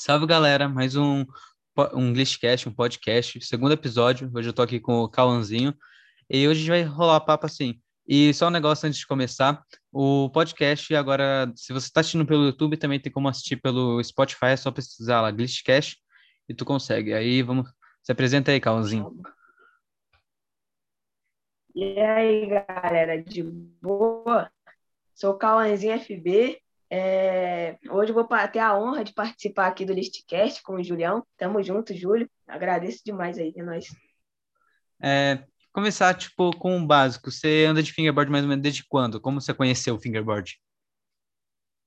Salve galera, mais um, um Glitchcast, um podcast, segundo episódio. Hoje eu tô aqui com o Cauãzinho e hoje a gente vai rolar papo assim. E só um negócio antes de começar: o podcast agora, se você está assistindo pelo YouTube, também tem como assistir pelo Spotify, é só pesquisar lá Glitchcast e tu consegue. Aí vamos, se apresenta aí, Cauãzinho. E aí, galera, de boa? Sou o Cauãzinho FB é, hoje eu vou ter a honra de participar aqui do Listcast com o Julião. Tamo junto, Júlio. Agradeço demais aí, é nóis. É, começar, tipo, com o um básico. Você anda de fingerboard mais ou menos desde quando? Como você conheceu o fingerboard?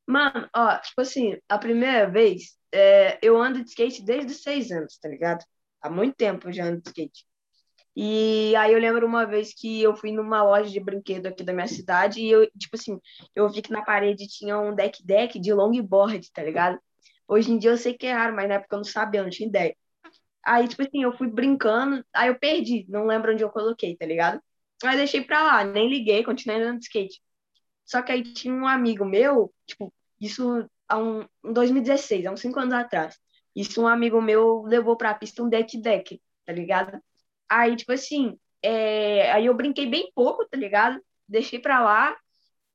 Mano, ó, tipo assim, a primeira vez, é, eu ando de skate desde os seis anos, tá ligado? Há muito tempo eu já ando de skate. E aí eu lembro uma vez que eu fui numa loja de brinquedo aqui da minha cidade e eu, tipo assim, eu vi que na parede tinha um deck deck de longboard, tá ligado? Hoje em dia eu sei que é raro, mas na época eu não sabia, eu não tinha ideia. Aí, tipo assim, eu fui brincando, aí eu perdi, não lembro onde eu coloquei, tá ligado? Aí deixei pra lá, nem liguei, continuei andando de skate. Só que aí tinha um amigo meu, tipo, isso há um, em 2016, há uns 5 anos atrás. Isso um amigo meu levou pra pista um deck deck, tá ligado? Aí, tipo assim, é... aí eu brinquei bem pouco, tá ligado? Deixei pra lá.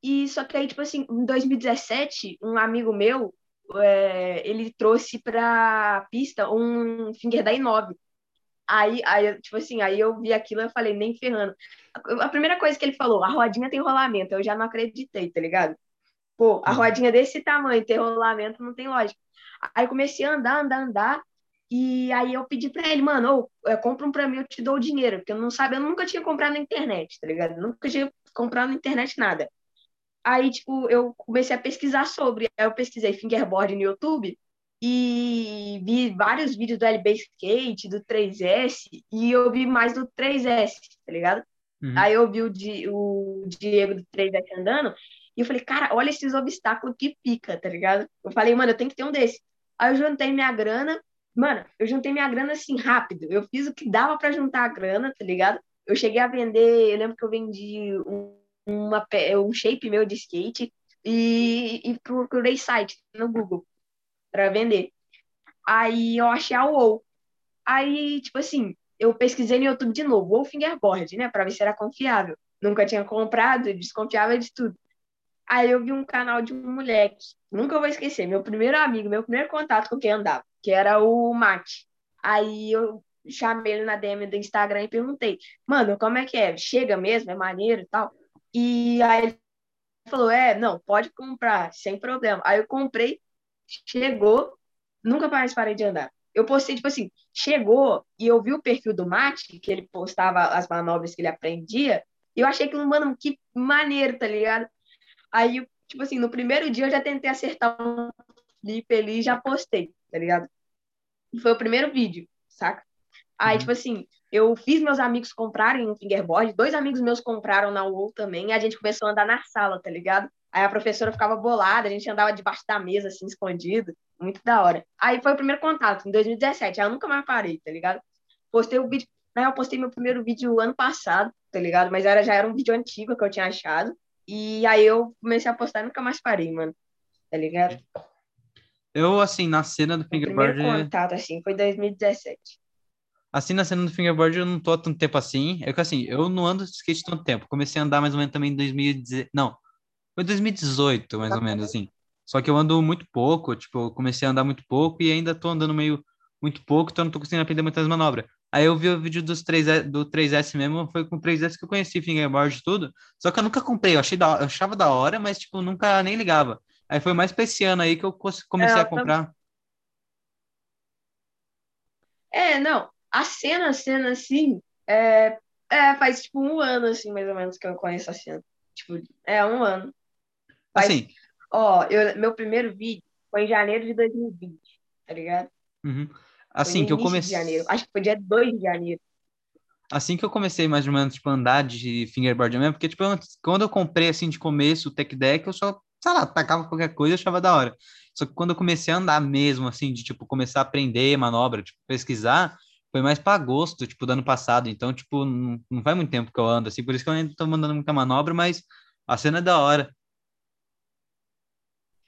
E só que aí, tipo assim, em 2017, um amigo meu, é... ele trouxe pra pista um Finger da i9. Aí, aí, tipo assim, aí eu vi aquilo e falei, nem ferrando. A primeira coisa que ele falou, a rodinha tem rolamento, eu já não acreditei, tá ligado? Pô, a uhum. rodinha desse tamanho, ter rolamento, não tem lógica. Aí comecei a andar, andar, andar. E aí eu pedi para ele, mano, oh, compra um para mim, eu te dou o dinheiro, porque eu não sabia, eu nunca tinha comprado na internet, tá ligado? nunca tinha comprado na internet nada. Aí, tipo, eu comecei a pesquisar sobre, aí eu pesquisei fingerboard no YouTube e vi vários vídeos do LB Skate, do 3S, e eu vi mais do 3S, tá ligado? Uhum. Aí eu vi o, Di, o Diego do 3S andando, e eu falei, cara, olha esses obstáculos que pica, tá ligado? Eu falei, mano, eu tenho que ter um desse. Aí eu juntei minha grana, Mano, eu juntei minha grana assim rápido. Eu fiz o que dava para juntar a grana, tá ligado? Eu cheguei a vender, eu lembro que eu vendi um, uma, um shape meu de skate e, e procurei site no Google para vender. Aí eu achei a WoW. Aí, tipo assim, eu pesquisei no YouTube de novo, WoW Fingerboard, né, para ver se era confiável. Nunca tinha comprado, desconfiava de tudo. Aí eu vi um canal de um moleque, nunca vou esquecer, meu primeiro amigo, meu primeiro contato com quem andava que era o Mate. Aí eu chamei ele na DM do Instagram e perguntei, mano, como é que é? Chega mesmo? É maneiro e tal? E aí ele falou, é, não, pode comprar, sem problema. Aí eu comprei, chegou, nunca mais parei de andar. Eu postei, tipo assim, chegou e eu vi o perfil do Mate, que ele postava as manobras que ele aprendia, e eu achei que, mano, que maneiro, tá ligado? Aí, tipo assim, no primeiro dia eu já tentei acertar um flip ali e já postei, tá ligado? Foi o primeiro vídeo, saca? Aí, uhum. tipo assim, eu fiz meus amigos comprarem um fingerboard, dois amigos meus compraram na UOL também, e a gente começou a andar na sala, tá ligado? Aí a professora ficava bolada, a gente andava debaixo da mesa, assim, escondido. Muito da hora. Aí foi o primeiro contato, em 2017. Aí eu nunca mais parei, tá ligado? Postei o vídeo. Né, eu postei meu primeiro vídeo ano passado, tá ligado? Mas era, já era um vídeo antigo que eu tinha achado. E aí eu comecei a postar e nunca mais parei, mano. Tá ligado? Eu, assim, na cena do fingerboard. Primeiro contato, assim, foi 2017. Assim, na cena do fingerboard, eu não tô há tanto tempo assim. É que, assim, eu não ando de skate tanto tempo. Comecei a andar mais ou menos também em 2018. Não, foi 2018, mais ou menos, assim. Só que eu ando muito pouco, tipo, eu comecei a andar muito pouco e ainda tô andando meio muito pouco, então não tô conseguindo aprender muitas manobras. Aí eu vi o vídeo dos 3S, do 3S mesmo, foi com o 3S que eu conheci fingerboard e tudo. Só que eu nunca comprei, eu, achei da, eu achava da hora, mas, tipo, nunca nem ligava. Aí foi mais pra esse ano aí que eu comecei é, a comprar. É, não. A cena, a cena, assim, é, é, faz tipo um ano, assim, mais ou menos, que eu conheço a cena. Tipo, é um ano. Faz, assim. Ó, eu, meu primeiro vídeo foi em janeiro de 2020, tá ligado? Uhum. Assim que eu comecei. Acho que foi dia 2 de janeiro. Assim que eu comecei mais ou menos, tipo, andar de fingerboard mesmo, porque, tipo, quando eu comprei, assim, de começo, o tech deck, eu só sei lá, tacava qualquer coisa e achava da hora. Só que quando eu comecei a andar mesmo, assim, de, tipo, começar a aprender manobra, tipo, pesquisar, foi mais para agosto, tipo, do ano passado. Então, tipo, não, não faz muito tempo que eu ando, assim, por isso que eu ainda tô mandando muita manobra, mas a cena é da hora.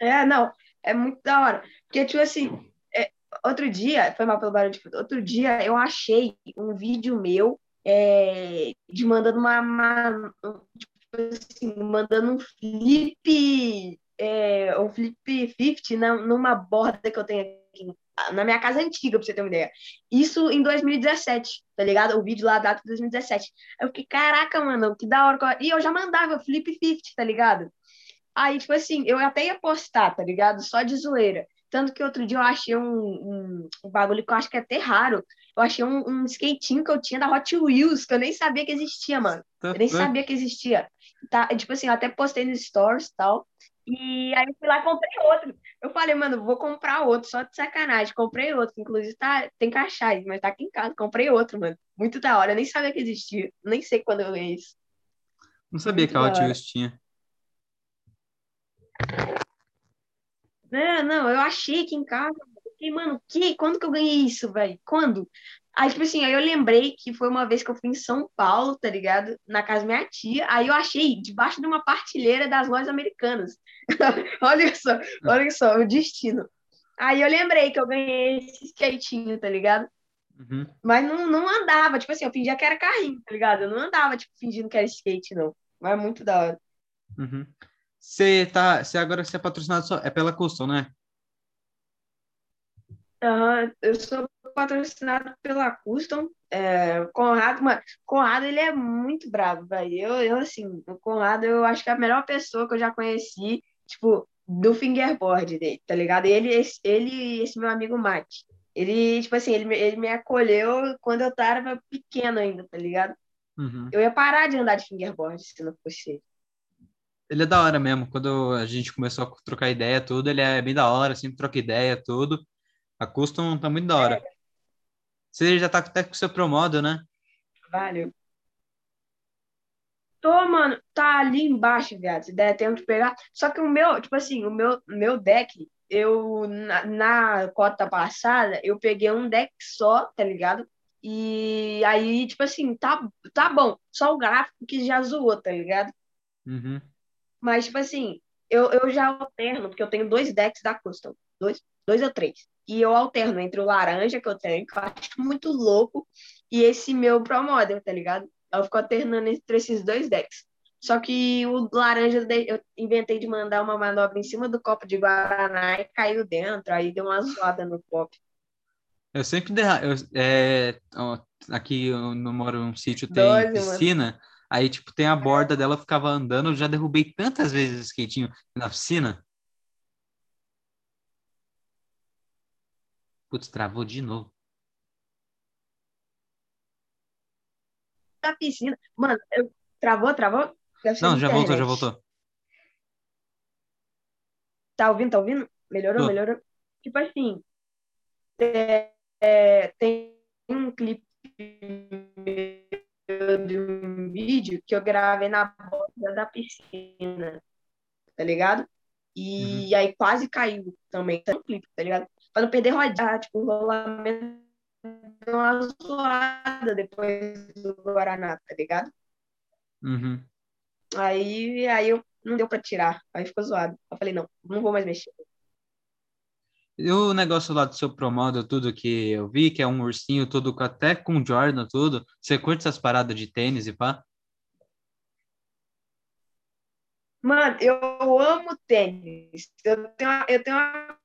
É, não, é muito da hora. Porque, tipo assim, é, outro dia, foi mal pelo barulho de fundo, outro dia eu achei um vídeo meu é, de mandando uma, uma tipo assim, mandando um flip, é, um flip 50 na, numa borda que eu tenho aqui na minha casa antiga, pra você ter uma ideia. Isso em 2017, tá ligado? O vídeo lá, data de 2017. Aí eu fiquei, caraca, mano, que da hora. E eu já mandava flip 50, tá ligado? Aí, tipo assim, eu até ia postar, tá ligado? Só de zoeira. Tanto que outro dia eu achei um, um, um bagulho que eu acho que é até raro. Eu achei um, um skatinho que eu tinha da Hot Wheels, que eu nem sabia que existia, mano. Eu nem sabia que existia. Tá, tipo assim, eu até postei nos stories e tal. E aí eu fui lá e comprei outro. Eu falei, mano, vou comprar outro, só de sacanagem. Comprei outro, inclusive tá, tem caixais, mas tá aqui em casa. Comprei outro, mano. Muito da hora. Eu nem sabia que existia. Nem sei quando eu ganhei isso. Não sabia Muito que a Hot tinha. Não, não, eu achei aqui em casa. Fiquei, mano, que? Quando que eu ganhei isso, velho? Quando? Aí, tipo assim, aí eu lembrei que foi uma vez que eu fui em São Paulo, tá ligado? Na casa da minha tia. Aí eu achei debaixo de uma partilheira das lojas americanas. olha só, olha só, o destino. Aí eu lembrei que eu ganhei esse skatinho, tá ligado? Uhum. Mas não, não andava, tipo assim, eu fingia que era carrinho, tá ligado? Eu não andava, tipo, fingindo que era skate, não. Mas é muito da hora. Uhum. Você tá. Você agora você é patrocinado só. É pela Custom, né? Uhum, eu sou patrocinado pela Custom. É, Conrado, mano, Conrado ele é muito bravo, velho. Eu, eu, assim, o Conrado eu acho que é a melhor pessoa que eu já conheci, tipo, do fingerboard dele, tá ligado? Ele, esse, ele, esse meu amigo Mike, ele, tipo assim, ele, ele me acolheu quando eu tava pequeno ainda, tá ligado? Uhum. Eu ia parar de andar de fingerboard se não fosse ele. Ele é da hora mesmo. Quando a gente começou a trocar ideia, tudo, ele é bem da hora, sempre troca ideia, tudo. A Custom tá muito da hora. É. Você já tá até com o seu Promodo, né? Valeu. Tô, mano, tá ali embaixo, viado. Se der tempo de pegar. Só que o meu, tipo assim, o meu, meu deck, eu, na, na cota passada, eu peguei um deck só, tá ligado? E aí, tipo assim, tá, tá bom. Só o gráfico que já zoou, tá ligado? Uhum. Mas, tipo assim, eu, eu já alterno, porque eu tenho dois decks da Custom. Dois, dois ou três. E eu alterno entre o laranja que eu tenho, que eu acho muito louco, e esse meu Pro Model, tá ligado? Eu fico alternando entre esses dois decks. Só que o laranja, eu inventei de mandar uma manobra em cima do copo de Guaraná e caiu dentro, aí deu uma zoada no copo. Eu sempre derra... eu, é... aqui eu não moro num sítio tem Doze, piscina, mano. Aí, tipo, tem a borda dela, eu ficava andando, eu já derrubei tantas vezes o skatinho na piscina. Putz, travou de novo. Da piscina. Mano, eu... travou, travou? Não, já voltou, já voltou. Tá ouvindo, tá ouvindo? Melhorou, Tô. melhorou. Tipo assim, é, é, tem um clipe de um vídeo que eu gravei na borda da piscina, tá ligado? E uhum. aí quase caiu também, tá tá ligado? Pra não perder rodar, tipo, o rolamento deu uma zoada depois do Guaraná, tá ligado? Uhum. Aí, aí eu não deu pra tirar, aí ficou zoado. Eu falei, não, não vou mais mexer. E o negócio lá do seu promodo, tudo que eu vi, que é um ursinho tudo até com Jordan, tudo. Você curte essas paradas de tênis e pá? Mano, eu amo tênis. Eu tenho, eu tenho uma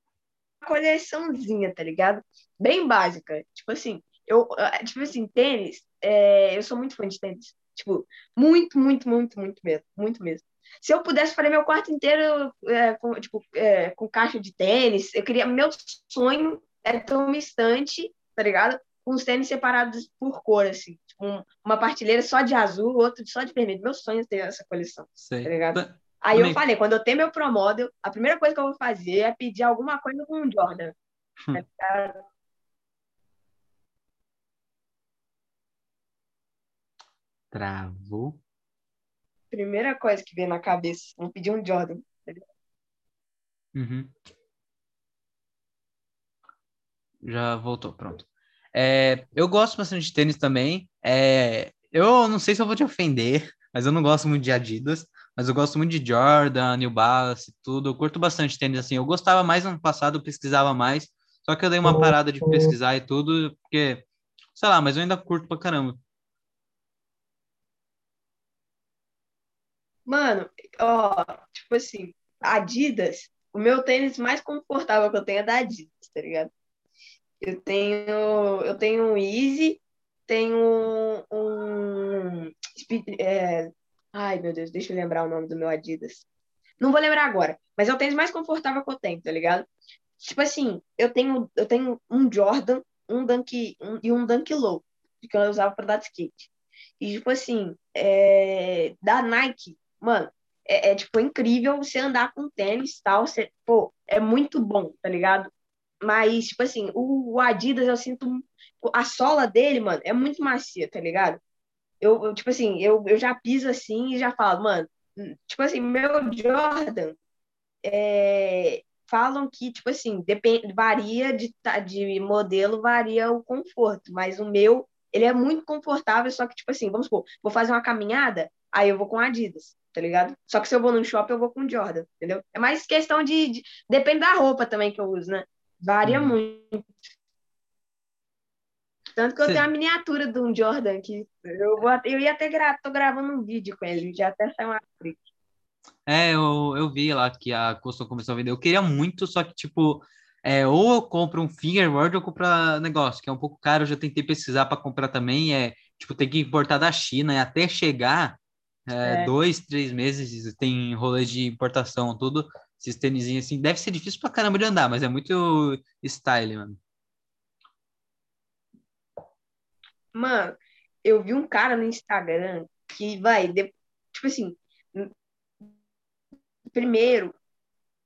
coleçãozinha, tá ligado? Bem básica. Tipo assim, eu, eh, tipo assim, tênis, é, eu sou muito fã de tênis. Tipo, muito, muito, muito, muito mesmo. Muito mesmo. Se eu pudesse fazer meu quarto inteiro é, com, tipo, é, com caixa de tênis, eu queria. Meu sonho é ter uma estante, tá ligado? Com os tênis separados por cor, assim. Tipo, um, uma partilheira só de azul, outro só de vermelho. Meu sonho é ter essa coleção. Sei. Tá ligado? Aí eu falei, quando eu tenho meu Pro Model, a primeira coisa que eu vou fazer é pedir alguma coisa com o Jordan. Hum. Tá Travou primeira coisa que vem na cabeça. Vamos pedir um Jordan. Uhum. Já voltou, pronto. É, eu gosto bastante de tênis também. É, eu não sei se eu vou te ofender, mas eu não gosto muito de Adidas. Mas eu gosto muito de Jordan, New Balance, tudo. Eu curto bastante tênis assim. Eu gostava mais ano passado, eu pesquisava mais. Só que eu dei uma parada de pesquisar e tudo, porque, sei lá, mas eu ainda curto pra caramba. Mano, ó, tipo assim, Adidas, o meu tênis mais confortável que eu tenho é da Adidas, tá ligado? Eu tenho, eu tenho um Easy, tenho um, um é, ai meu Deus, deixa eu lembrar o nome do meu Adidas. Não vou lembrar agora, mas é o tênis mais confortável que eu tenho, tá ligado? Tipo assim, eu tenho, eu tenho um Jordan, um Dunk um, e um Dunk Low, que eu usava para dar skate. E tipo assim, é, da Nike, mano, é, é, tipo incrível você andar com tênis tal, você, pô, é muito bom, tá ligado? Mas tipo assim, o, o Adidas eu sinto a sola dele, mano, é muito macia, tá ligado? Eu, eu, tipo assim, eu, eu já piso assim e já falo, mano, tipo assim, meu Jordan é, falam que, tipo assim, depende, varia de, de modelo, varia o conforto, mas o meu, ele é muito confortável, só que, tipo assim, vamos supor, vou fazer uma caminhada, aí eu vou com Adidas, tá ligado? Só que se eu vou no shopping, eu vou com Jordan, entendeu? É mais questão de, de depende da roupa também que eu uso, né? Varia hum. muito. Tanto que eu tenho a miniatura de um Jordan aqui. Eu, vou, eu ia até gra... tô gravando um vídeo com ele, já até saiu uma clique. É, eu, eu vi lá que a Custom começou a vender. Eu queria muito, só que, tipo, é, ou eu compro um fingerboard ou eu compro negócio, que é um pouco caro. Eu já tentei pesquisar para comprar também. É, tipo, tem que importar da China e até chegar é, é. dois, três meses tem rolê de importação, tudo. Esses tênis assim, deve ser difícil pra caramba de andar, mas é muito style, mano. Mano, eu vi um cara no Instagram que vai, de, tipo assim, primeiro,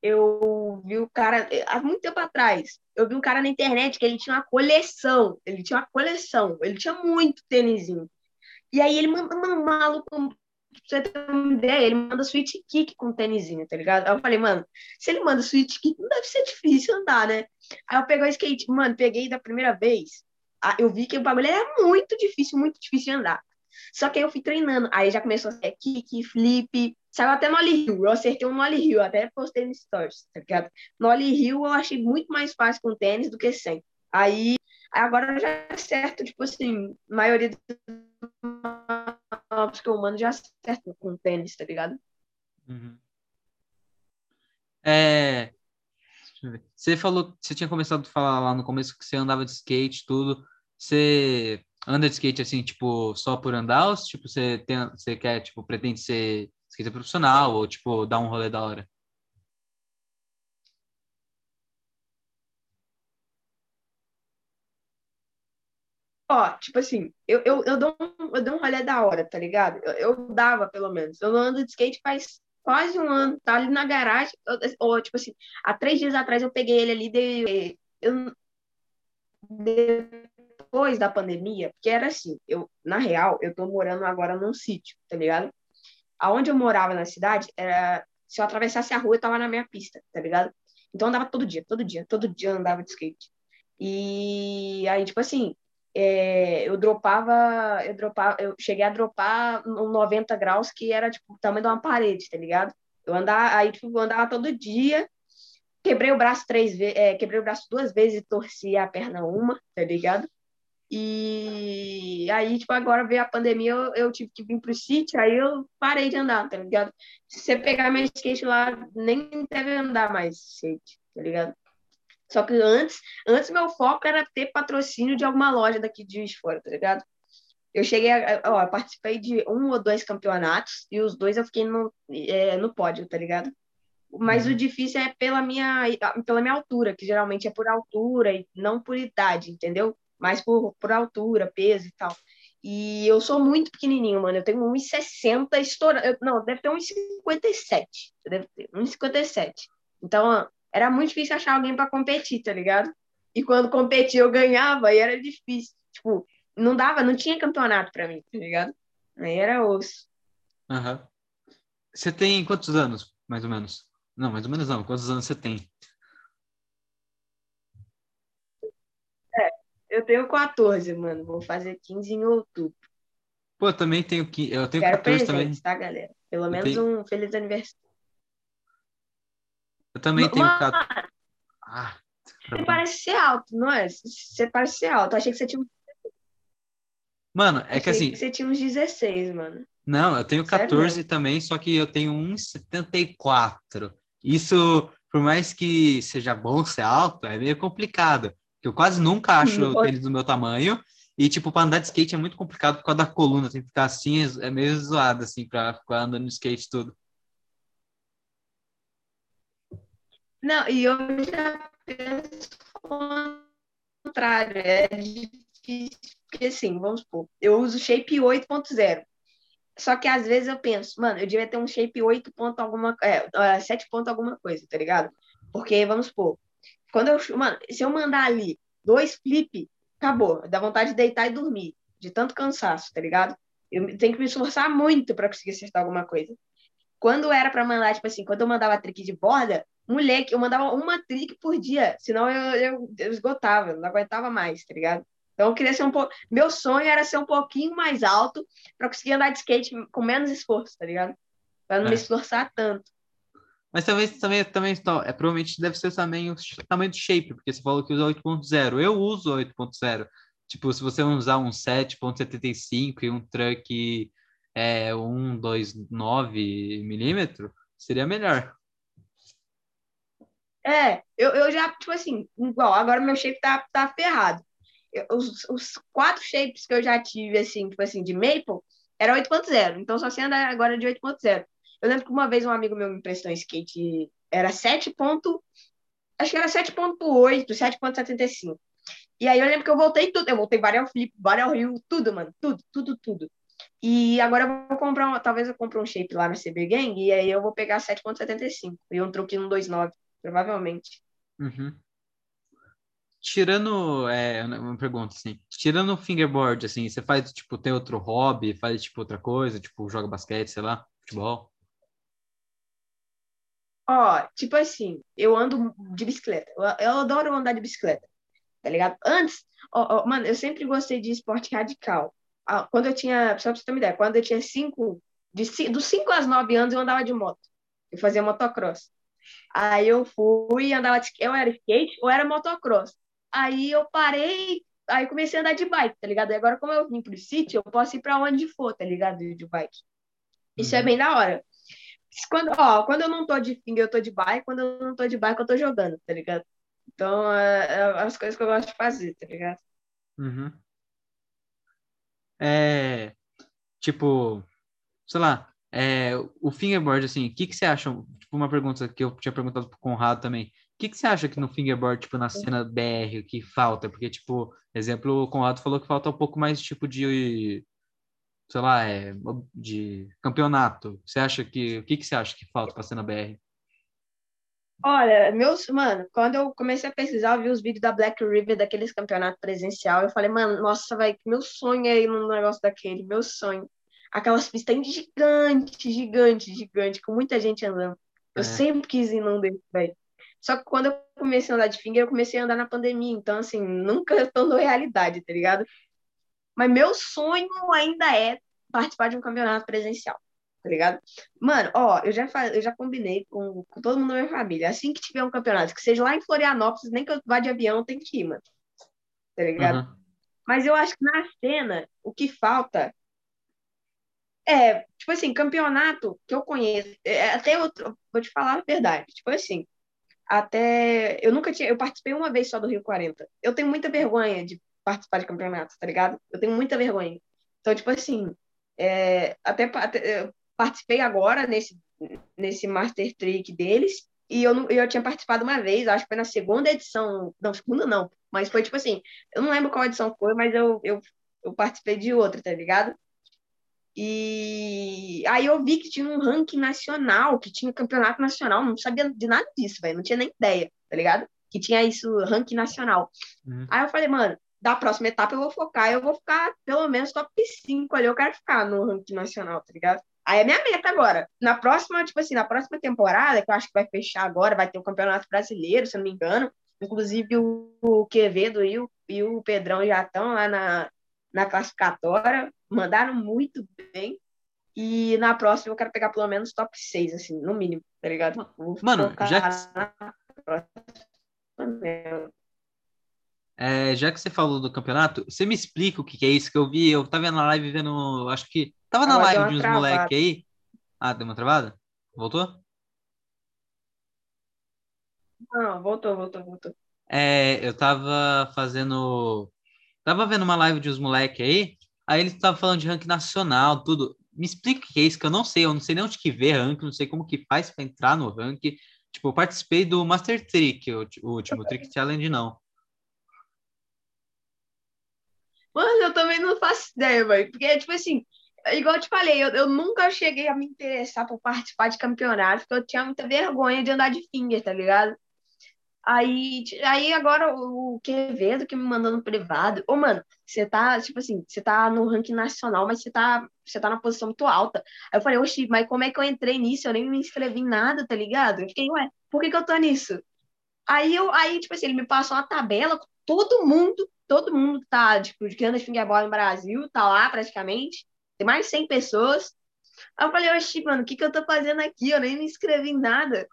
eu vi o cara, há muito tempo atrás, eu vi um cara na internet que ele tinha uma coleção, ele tinha uma coleção, ele tinha muito tênisinho. E aí ele manda, um maluco, você ter uma ideia, ele manda switch kick com tênisinho, tá ligado? Aí eu falei, mano, se ele manda switch kick, não deve ser difícil andar, né? Aí eu peguei o skate, mano, peguei da primeira vez, eu vi que o bagulho era muito difícil, muito difícil de andar. Só que aí eu fui treinando, aí já começou a ser kick, flip, saiu até no Hill, eu acertei um no Hill, até postei no Stories, tá ligado? No Hill eu achei muito mais fácil com tênis do que sem. Aí, agora eu já acerto, tipo assim, a maioria dos que eu mando já acerto com tênis, tá ligado? Uhum. É, você falou, você tinha começado a falar lá no começo que você andava de skate, tudo. Você anda de skate assim, tipo, só por andar ou tipo, você tem, você quer, tipo, pretende ser skater profissional ou tipo, dar um rolê da hora? Ó, tipo assim, eu, eu, eu, dou um, eu dou um rolê da hora, tá ligado? Eu, eu dava, pelo menos. Eu não ando de skate faz quase um ano, tá ali na garagem, ou tipo assim, há três dias atrás eu peguei ele ali, de, eu, depois da pandemia, porque era assim, eu, na real, eu tô morando agora num sítio, tá ligado? Aonde eu morava na cidade, era, se eu atravessasse a rua, eu tava na minha pista, tá ligado? Então andava todo dia, todo dia, todo dia andava de skate. E aí, tipo assim, é, eu dropava, eu dropava, eu cheguei a dropar um 90 graus, que era tipo o tamanho de uma parede, tá ligado? Eu andava, aí tipo, eu andava todo dia, quebrei o braço três vezes, é, quebrei o braço duas vezes e torci a perna uma, tá ligado? E aí, tipo, agora veio a pandemia, eu, eu tive que vir pro sítio, aí eu parei de andar, tá ligado? Se você pegar meu skate lá, nem deve andar mais skate, tá ligado? Só que antes, antes meu foco era ter patrocínio de alguma loja daqui de Juiz de Fora, tá ligado? Eu cheguei, a, ó, participei de um ou dois campeonatos e os dois eu fiquei no, é, no pódio, tá ligado? Mas uhum. o difícil é pela minha, pela minha altura, que geralmente é por altura e não por idade, entendeu? Mas por, por altura, peso e tal. E eu sou muito pequenininho, mano. Eu tenho 1,60 estourando. Não, deve ter 1,57. Deve ter 1,57. Então, era muito difícil achar alguém para competir, tá ligado? E quando competia eu ganhava e era difícil. Tipo, não dava, não tinha campeonato para mim, tá ligado? Aí era osso. Aham. Uhum. Você tem quantos anos, mais ou menos? Não, mais ou menos não. Quantos anos você tem? É, eu tenho 14, mano. Vou fazer 15 em outubro. Pô, eu também tenho que eu tenho Quero 14 presente, também. tá, galera? Pelo menos tenho... um feliz aniversário. Eu também tenho. Ah, Você parece ser alto, não é? Você parece ser alto. Eu achei que você tinha. Mano, é que assim. Que você tinha uns 16, mano. Não, eu tenho 14 Sério? também, só que eu tenho 1,74. Isso, por mais que seja bom ser alto, é meio complicado. Eu quase nunca acho tênis do meu tamanho. E, tipo, para andar de skate é muito complicado por causa da coluna. Tem que ficar assim, é meio zoado, assim, para ficar andando no skate tudo. Não, e eu já penso o contrário. É difícil, porque assim, vamos supor, eu uso shape 8.0. Só que às vezes eu penso, mano, eu devia ter um shape 8 ponto alguma, é, 7 é, ponto alguma coisa, tá ligado? Porque, vamos supor, quando eu, mano, se eu mandar ali dois flip, acabou, dá vontade de deitar e dormir, de tanto cansaço, tá ligado? Eu tenho que me esforçar muito para conseguir acertar alguma coisa. Quando era para mandar, tipo assim, quando eu mandava trick de borda, moleque, eu mandava uma trick por dia, senão eu, eu, eu esgotava, não aguentava mais, tá ligado? Então eu queria ser um pouco. Meu sonho era ser um pouquinho mais alto para conseguir andar de skate com menos esforço, tá ligado? Para não é. me esforçar tanto. Mas talvez também, também é, provavelmente deve ser também o tamanho do shape, porque você falou que usa 8.0. Eu uso 8.0. Tipo, se você usar um 7.75 e um truck é, 129 milímetro, seria melhor. É, eu, eu já, tipo assim, igual, agora meu shape tá, tá ferrado. Eu, os, os quatro shapes que eu já tive, assim, tipo assim, de Maple, era 8.0. Então só se anda agora de 8.0. Eu lembro que uma vez um amigo meu me emprestou um skate, era 7. Ponto, acho que era 7.8, 7.75. E aí eu lembro que eu voltei tudo. Eu voltei varial flip, varial rio, tudo, mano. Tudo, tudo, tudo. E agora eu vou comprar, uma, talvez eu compre um shape lá na CB Gang, e aí eu vou pegar 7.75 e um truque no 2.9 provavelmente. Uhum. Tirando, é, uma pergunta assim, tirando o fingerboard, assim, você faz, tipo, tem outro hobby, faz, tipo, outra coisa, tipo, joga basquete, sei lá, futebol? Ó, tipo assim, eu ando de bicicleta, eu, eu adoro andar de bicicleta, tá ligado? Antes, ó, mano, eu sempre gostei de esporte radical. Ah, quando eu tinha, só pra você ter uma ideia, quando eu tinha cinco, de, dos 5 aos 9 anos eu andava de moto, eu fazia motocross. Aí eu fui, andava de eu era skate ou era motocross. Aí eu parei, aí comecei a andar de bike, tá ligado? E agora, como eu vim pro sítio, eu posso ir pra onde for, tá ligado? De bike. Isso é uhum. é bem da hora. Quando, ó, quando eu não tô de finger, eu tô de bike. Quando eu não tô de bike, eu tô jogando, tá ligado? Então, é, é as coisas que eu gosto de fazer, tá ligado? Uhum. É, tipo, sei lá, é, o fingerboard, assim, o que, que você acha? Uma pergunta que eu tinha perguntado pro Conrado também. O que, que você acha que no fingerboard, tipo, na cena BR, que falta? Porque, tipo, exemplo, o Conrado falou que falta um pouco mais, tipo, de, sei lá, é, de campeonato. Você acha que, o que, que você acha que falta pra cena BR? Olha, meus, mano, quando eu comecei a pesquisar, eu vi os vídeos da Black River, daqueles campeonatos presencial, eu falei, mano, nossa, vai, meu sonho é ir num negócio daquele, meu sonho aquelas pistas gigantes, gigante, gigante, com muita gente andando. Eu é. sempre quis ir num desses, velho. Só que quando eu comecei a andar de finger, eu comecei a andar na pandemia. Então, assim, nunca tornou realidade, tá ligado? Mas meu sonho ainda é participar de um campeonato presencial, tá ligado? Mano, ó, eu já, eu já combinei com, com todo mundo da minha família. Assim que tiver um campeonato, que seja lá em Florianópolis, nem que eu vá de avião, tem que ir, mano. Tá ligado? Uhum. Mas eu acho que na cena, o que falta é, tipo assim, campeonato que eu conheço, é, até eu vou te falar a verdade, tipo assim, até eu nunca tinha, eu participei uma vez só do Rio 40. Eu tenho muita vergonha de participar de campeonato, tá ligado? Eu tenho muita vergonha. Então, tipo assim, é, até, até participei agora nesse nesse Master Trick deles e eu, eu tinha participado uma vez, acho que foi na segunda edição, não, segunda não, mas foi tipo assim, eu não lembro qual edição foi, mas eu, eu, eu participei de outra, tá ligado? E aí eu vi que tinha um ranking nacional, que tinha campeonato nacional, não sabia de nada disso, velho, não tinha nem ideia, tá ligado? Que tinha isso, ranking nacional. Uhum. Aí eu falei, mano, da próxima etapa eu vou focar, eu vou ficar pelo menos top 5 ali, eu quero ficar no ranking nacional, tá ligado? Aí é minha meta agora. Na próxima, tipo assim, na próxima temporada, que eu acho que vai fechar agora, vai ter o um Campeonato Brasileiro, se eu não me engano. Inclusive o, o Quevedo e o, e o Pedrão já estão lá na, na classificatória, mandaram muito bem. E na próxima eu quero pegar pelo menos top 6, assim, no mínimo, tá ligado? Mano, já que... É, já que você falou do campeonato, você me explica o que, que é isso que eu vi? Eu tava na live vendo, acho que tava na Agora deu live de uns travada. moleque aí. Ah, deu uma travada? Voltou? Não, voltou, voltou, voltou. É, eu tava fazendo. Tava vendo uma live de uns moleque aí, aí eles estavam falando de ranking nacional, tudo. Me explica o que é isso, que eu não sei, eu não sei nem onde que vê ranking, não sei como que faz pra entrar no ranking. Tipo, eu participei do Master Trick, o, o último Trick Challenge, não. Mano, eu também não faço ideia, velho. Porque, tipo assim, igual eu te falei, eu, eu nunca cheguei a me interessar por participar de campeonato, porque eu tinha muita vergonha de andar de finger, tá ligado? Aí, aí agora o Quevedo que me mandou no privado. Ô, mano, você tá, tipo assim, você tá no ranking nacional, mas você tá, você tá na posição muito alta. Aí eu falei, oxi, mas como é que eu entrei nisso? Eu nem me inscrevi em nada, tá ligado? Eu fiquei, ué, por que que eu tô nisso? Aí eu, aí, tipo assim, ele me passou uma tabela com todo mundo, todo mundo tá, tipo, que anda de fingerball no Brasil, tá lá praticamente. Tem mais de 100 pessoas. Aí eu falei, oxi, mano, o que que eu tô fazendo aqui? Eu nem me inscrevi em nada.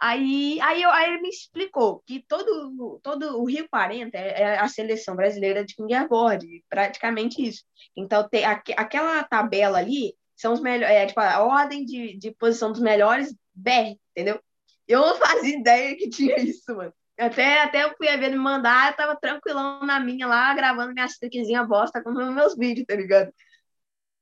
Aí, aí, eu, aí ele me explicou que todo, todo o Rio 40 é, é a seleção brasileira de fingerboard, praticamente isso. Então, tem, aque- aquela tabela ali são os melhores, é, tipo, a ordem de, de posição dos melhores BR, entendeu? Eu não fazia ideia que tinha isso, mano. Até, até eu fui ver me mandar, eu tava tranquilão na minha lá, gravando minhas triquezinhas bosta com meus vídeos, tá ligado?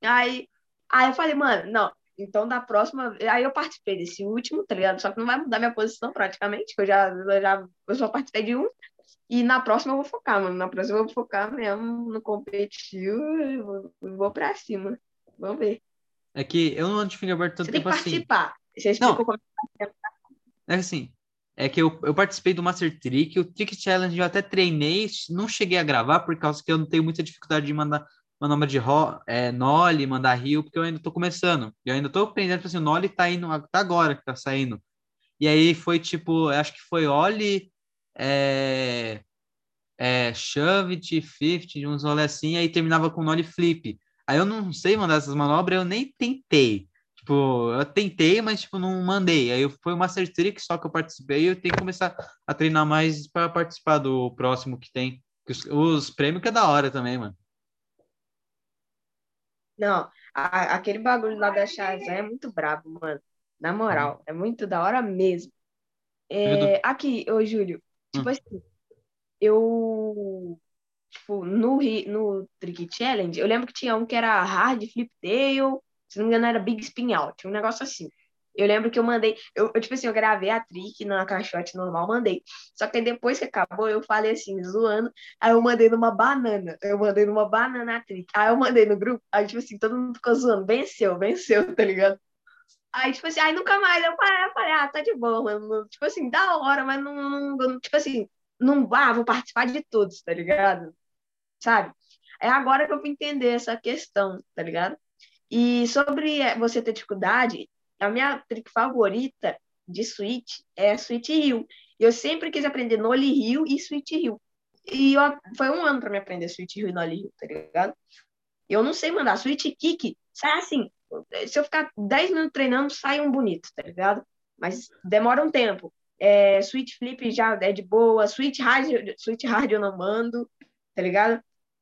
Aí, aí eu falei, mano, não, então da próxima. Aí eu participei desse último, tá ligado? Só que não vai mudar minha posição praticamente, que eu já, eu já eu só participei de um. E na próxima eu vou focar, mano. Na próxima eu vou focar mesmo no competitivo e vou, vou pra cima. Vamos ver. É que eu não ando de fingerboard tanto Você tem que tempo assim. participar. Você Não. explicou como É assim, é que eu, eu participei do Master Trick, o Trick Challenge eu até treinei, não cheguei a gravar por causa que eu não tenho muita dificuldade de mandar manobra de ro, é, nollie, mandar rio, porque eu ainda tô começando. Eu ainda tô aprendendo, tipo assim, o nollie tá indo, tá agora que tá saindo. E aí foi tipo, acho que foi ollie, é, é, shove, T50, uns rolê assim, aí terminava com nollie flip. Aí eu não sei mandar essas manobras, eu nem tentei. Tipo, eu tentei, mas tipo, não mandei. Aí foi o Master Trick só que eu participei e eu tenho que começar a treinar mais para participar do próximo que tem. Os, os prêmios que é da hora também, mano. Não, a- aquele bagulho lá da Shazam é muito brabo, mano. Na moral, é muito da hora mesmo. É, aqui, ô Júlio, tipo assim, eu, tipo, no, no Trick Challenge, eu lembro que tinha um que era Hard Flip Tail, se não me engano era Big Spin Out, um negócio assim. Eu lembro que eu mandei, eu, eu, tipo assim, eu gravei a trick na caixote normal, mandei. Só que depois que acabou, eu falei assim, zoando, aí eu mandei numa banana, eu mandei numa banana a trick. Aí eu mandei no grupo, aí tipo assim, todo mundo ficou zoando, venceu, venceu, tá ligado? Aí, tipo assim, aí nunca mais eu falei, eu falei, ah, tá de boa, mano. Tipo assim, da hora, mas não, não- não- tipo assim, não, ah, vou participar de todos, tá ligado? Sabe? É agora que eu vou entender essa questão, tá ligado? E sobre eh, você ter dificuldade, a minha trick favorita de Switch é Switch Hill. Eu sempre quis aprender Nollie Hill e Switch Hill. E eu- foi um ano pra me aprender Switch Hill e Nollie Hill, tá ligado? Eu não sei mandar. Switch Kick, sai assim. Se eu ficar 10 minutos treinando, sai um bonito, tá ligado? Mas demora um tempo. É, Flip já é de boa. Switch Hard, Switch Hard eu não mando, tá ligado?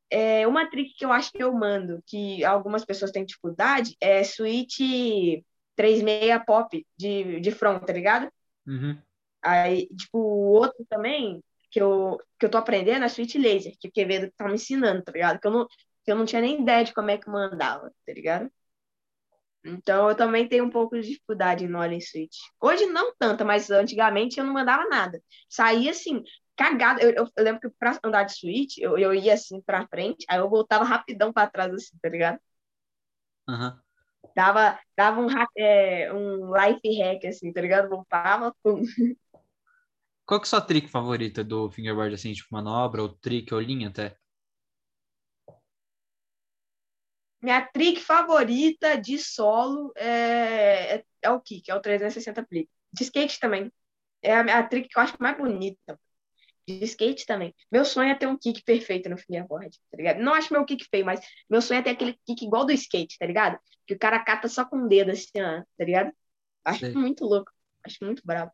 É, uma trick que eu acho que eu mando, que algumas pessoas têm dificuldade, é Switch 36 Pop de, de front, tá ligado? Uhum. Aí, tipo, o outro também que eu, que eu tô aprendendo é Switch Laser, que o Quevedo tá me ensinando, tá ligado? Que eu não, que eu não tinha nem ideia de como é que mandava, tá ligado? Então, eu também tenho um pouco de dificuldade no Ollie Switch. Hoje não tanta, mas antigamente eu não mandava nada. Saía assim, cagado. Eu, eu, eu lembro que pra andar de Switch, eu, eu ia assim pra frente, aí eu voltava rapidão pra trás, assim, tá ligado? Aham. Dava, dava um, é, um life hack, assim, tá ligado? Voltava, pum. Qual que é a sua trick favorita do fingerboard, assim, tipo manobra, ou trick, ou linha até? Minha trick favorita de solo é, é, é o kick, é o 360 flip. De skate também. É a, a trick que eu acho mais bonita. De skate também. Meu sonho é ter um kick perfeito no fingerboard, tá ligado? Não acho meu kick feio, mas meu sonho é ter aquele kick igual do skate, tá ligado? Que o cara cata só com o dedo, assim, tá ligado? Acho Sei. muito louco. Acho muito brabo.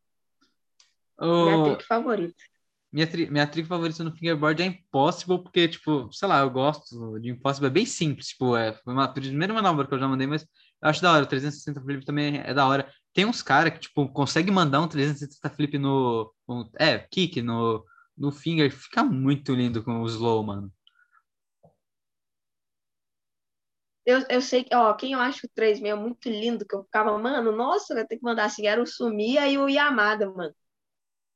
Minha Ô, trick favorita. minha, tri, minha trick favorita no fingerboard é Impossible, porque, tipo, sei lá, eu gosto de Impossible, é bem simples, tipo, é foi uma primeira manobra que eu já mandei, mas eu acho da hora, o 360 flip também é da hora. Tem uns caras que, tipo, conseguem mandar um 360 flip no, no, é, kick no, no finger, fica muito lindo com o slow, mano. Eu, eu sei que, ó, quem eu acho o 3 é muito lindo, que eu ficava, mano, nossa, vai ter que mandar assim, era o Sumia e o Yamada, mano.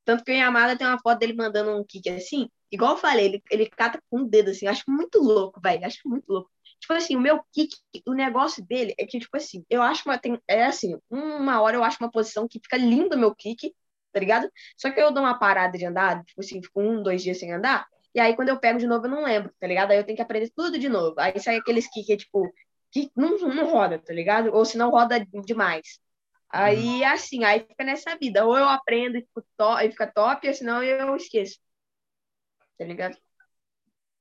Tanto que o Yamada tem uma foto dele mandando um kick assim, igual eu falei, ele, ele cata com o dedo assim, acho muito louco, velho, acho muito louco. Tipo assim, o meu kick, o negócio dele é que, tipo assim, eu acho uma, tem, é assim, uma hora eu acho uma posição que fica lindo o meu kick, tá ligado? Só que eu dou uma parada de andar, tipo assim, fico um, dois dias sem andar, e aí quando eu pego de novo eu não lembro, tá ligado? Aí eu tenho que aprender tudo de novo. Aí sai aqueles kick, tipo, que não, não roda, tá ligado? Ou se não roda demais. Aí, uhum. assim, aí fica nessa vida. Ou eu aprendo e, fico to e fica top, ou senão eu esqueço. Tá ligado?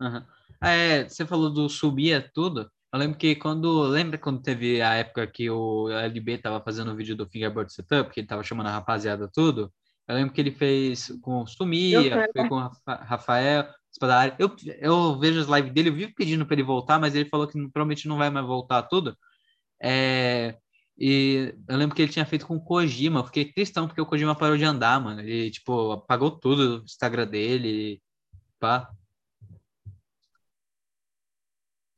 Uhum. É, você falou do subia tudo. Eu lembro que quando. Lembra quando teve a época que o LB tava fazendo o vídeo do Fingerboard Setup, que ele tava chamando a rapaziada tudo? Eu lembro que ele fez com o Sumia, foi com o Rafael, Espadari. Eu, eu vejo as lives dele, eu vivo pedindo para ele voltar, mas ele falou que provavelmente não vai mais voltar tudo. É, e eu lembro que ele tinha feito com o Kojima. Eu fiquei tristão porque o Kojima parou de andar, mano. Ele, tipo, apagou tudo do Instagram dele. Pá.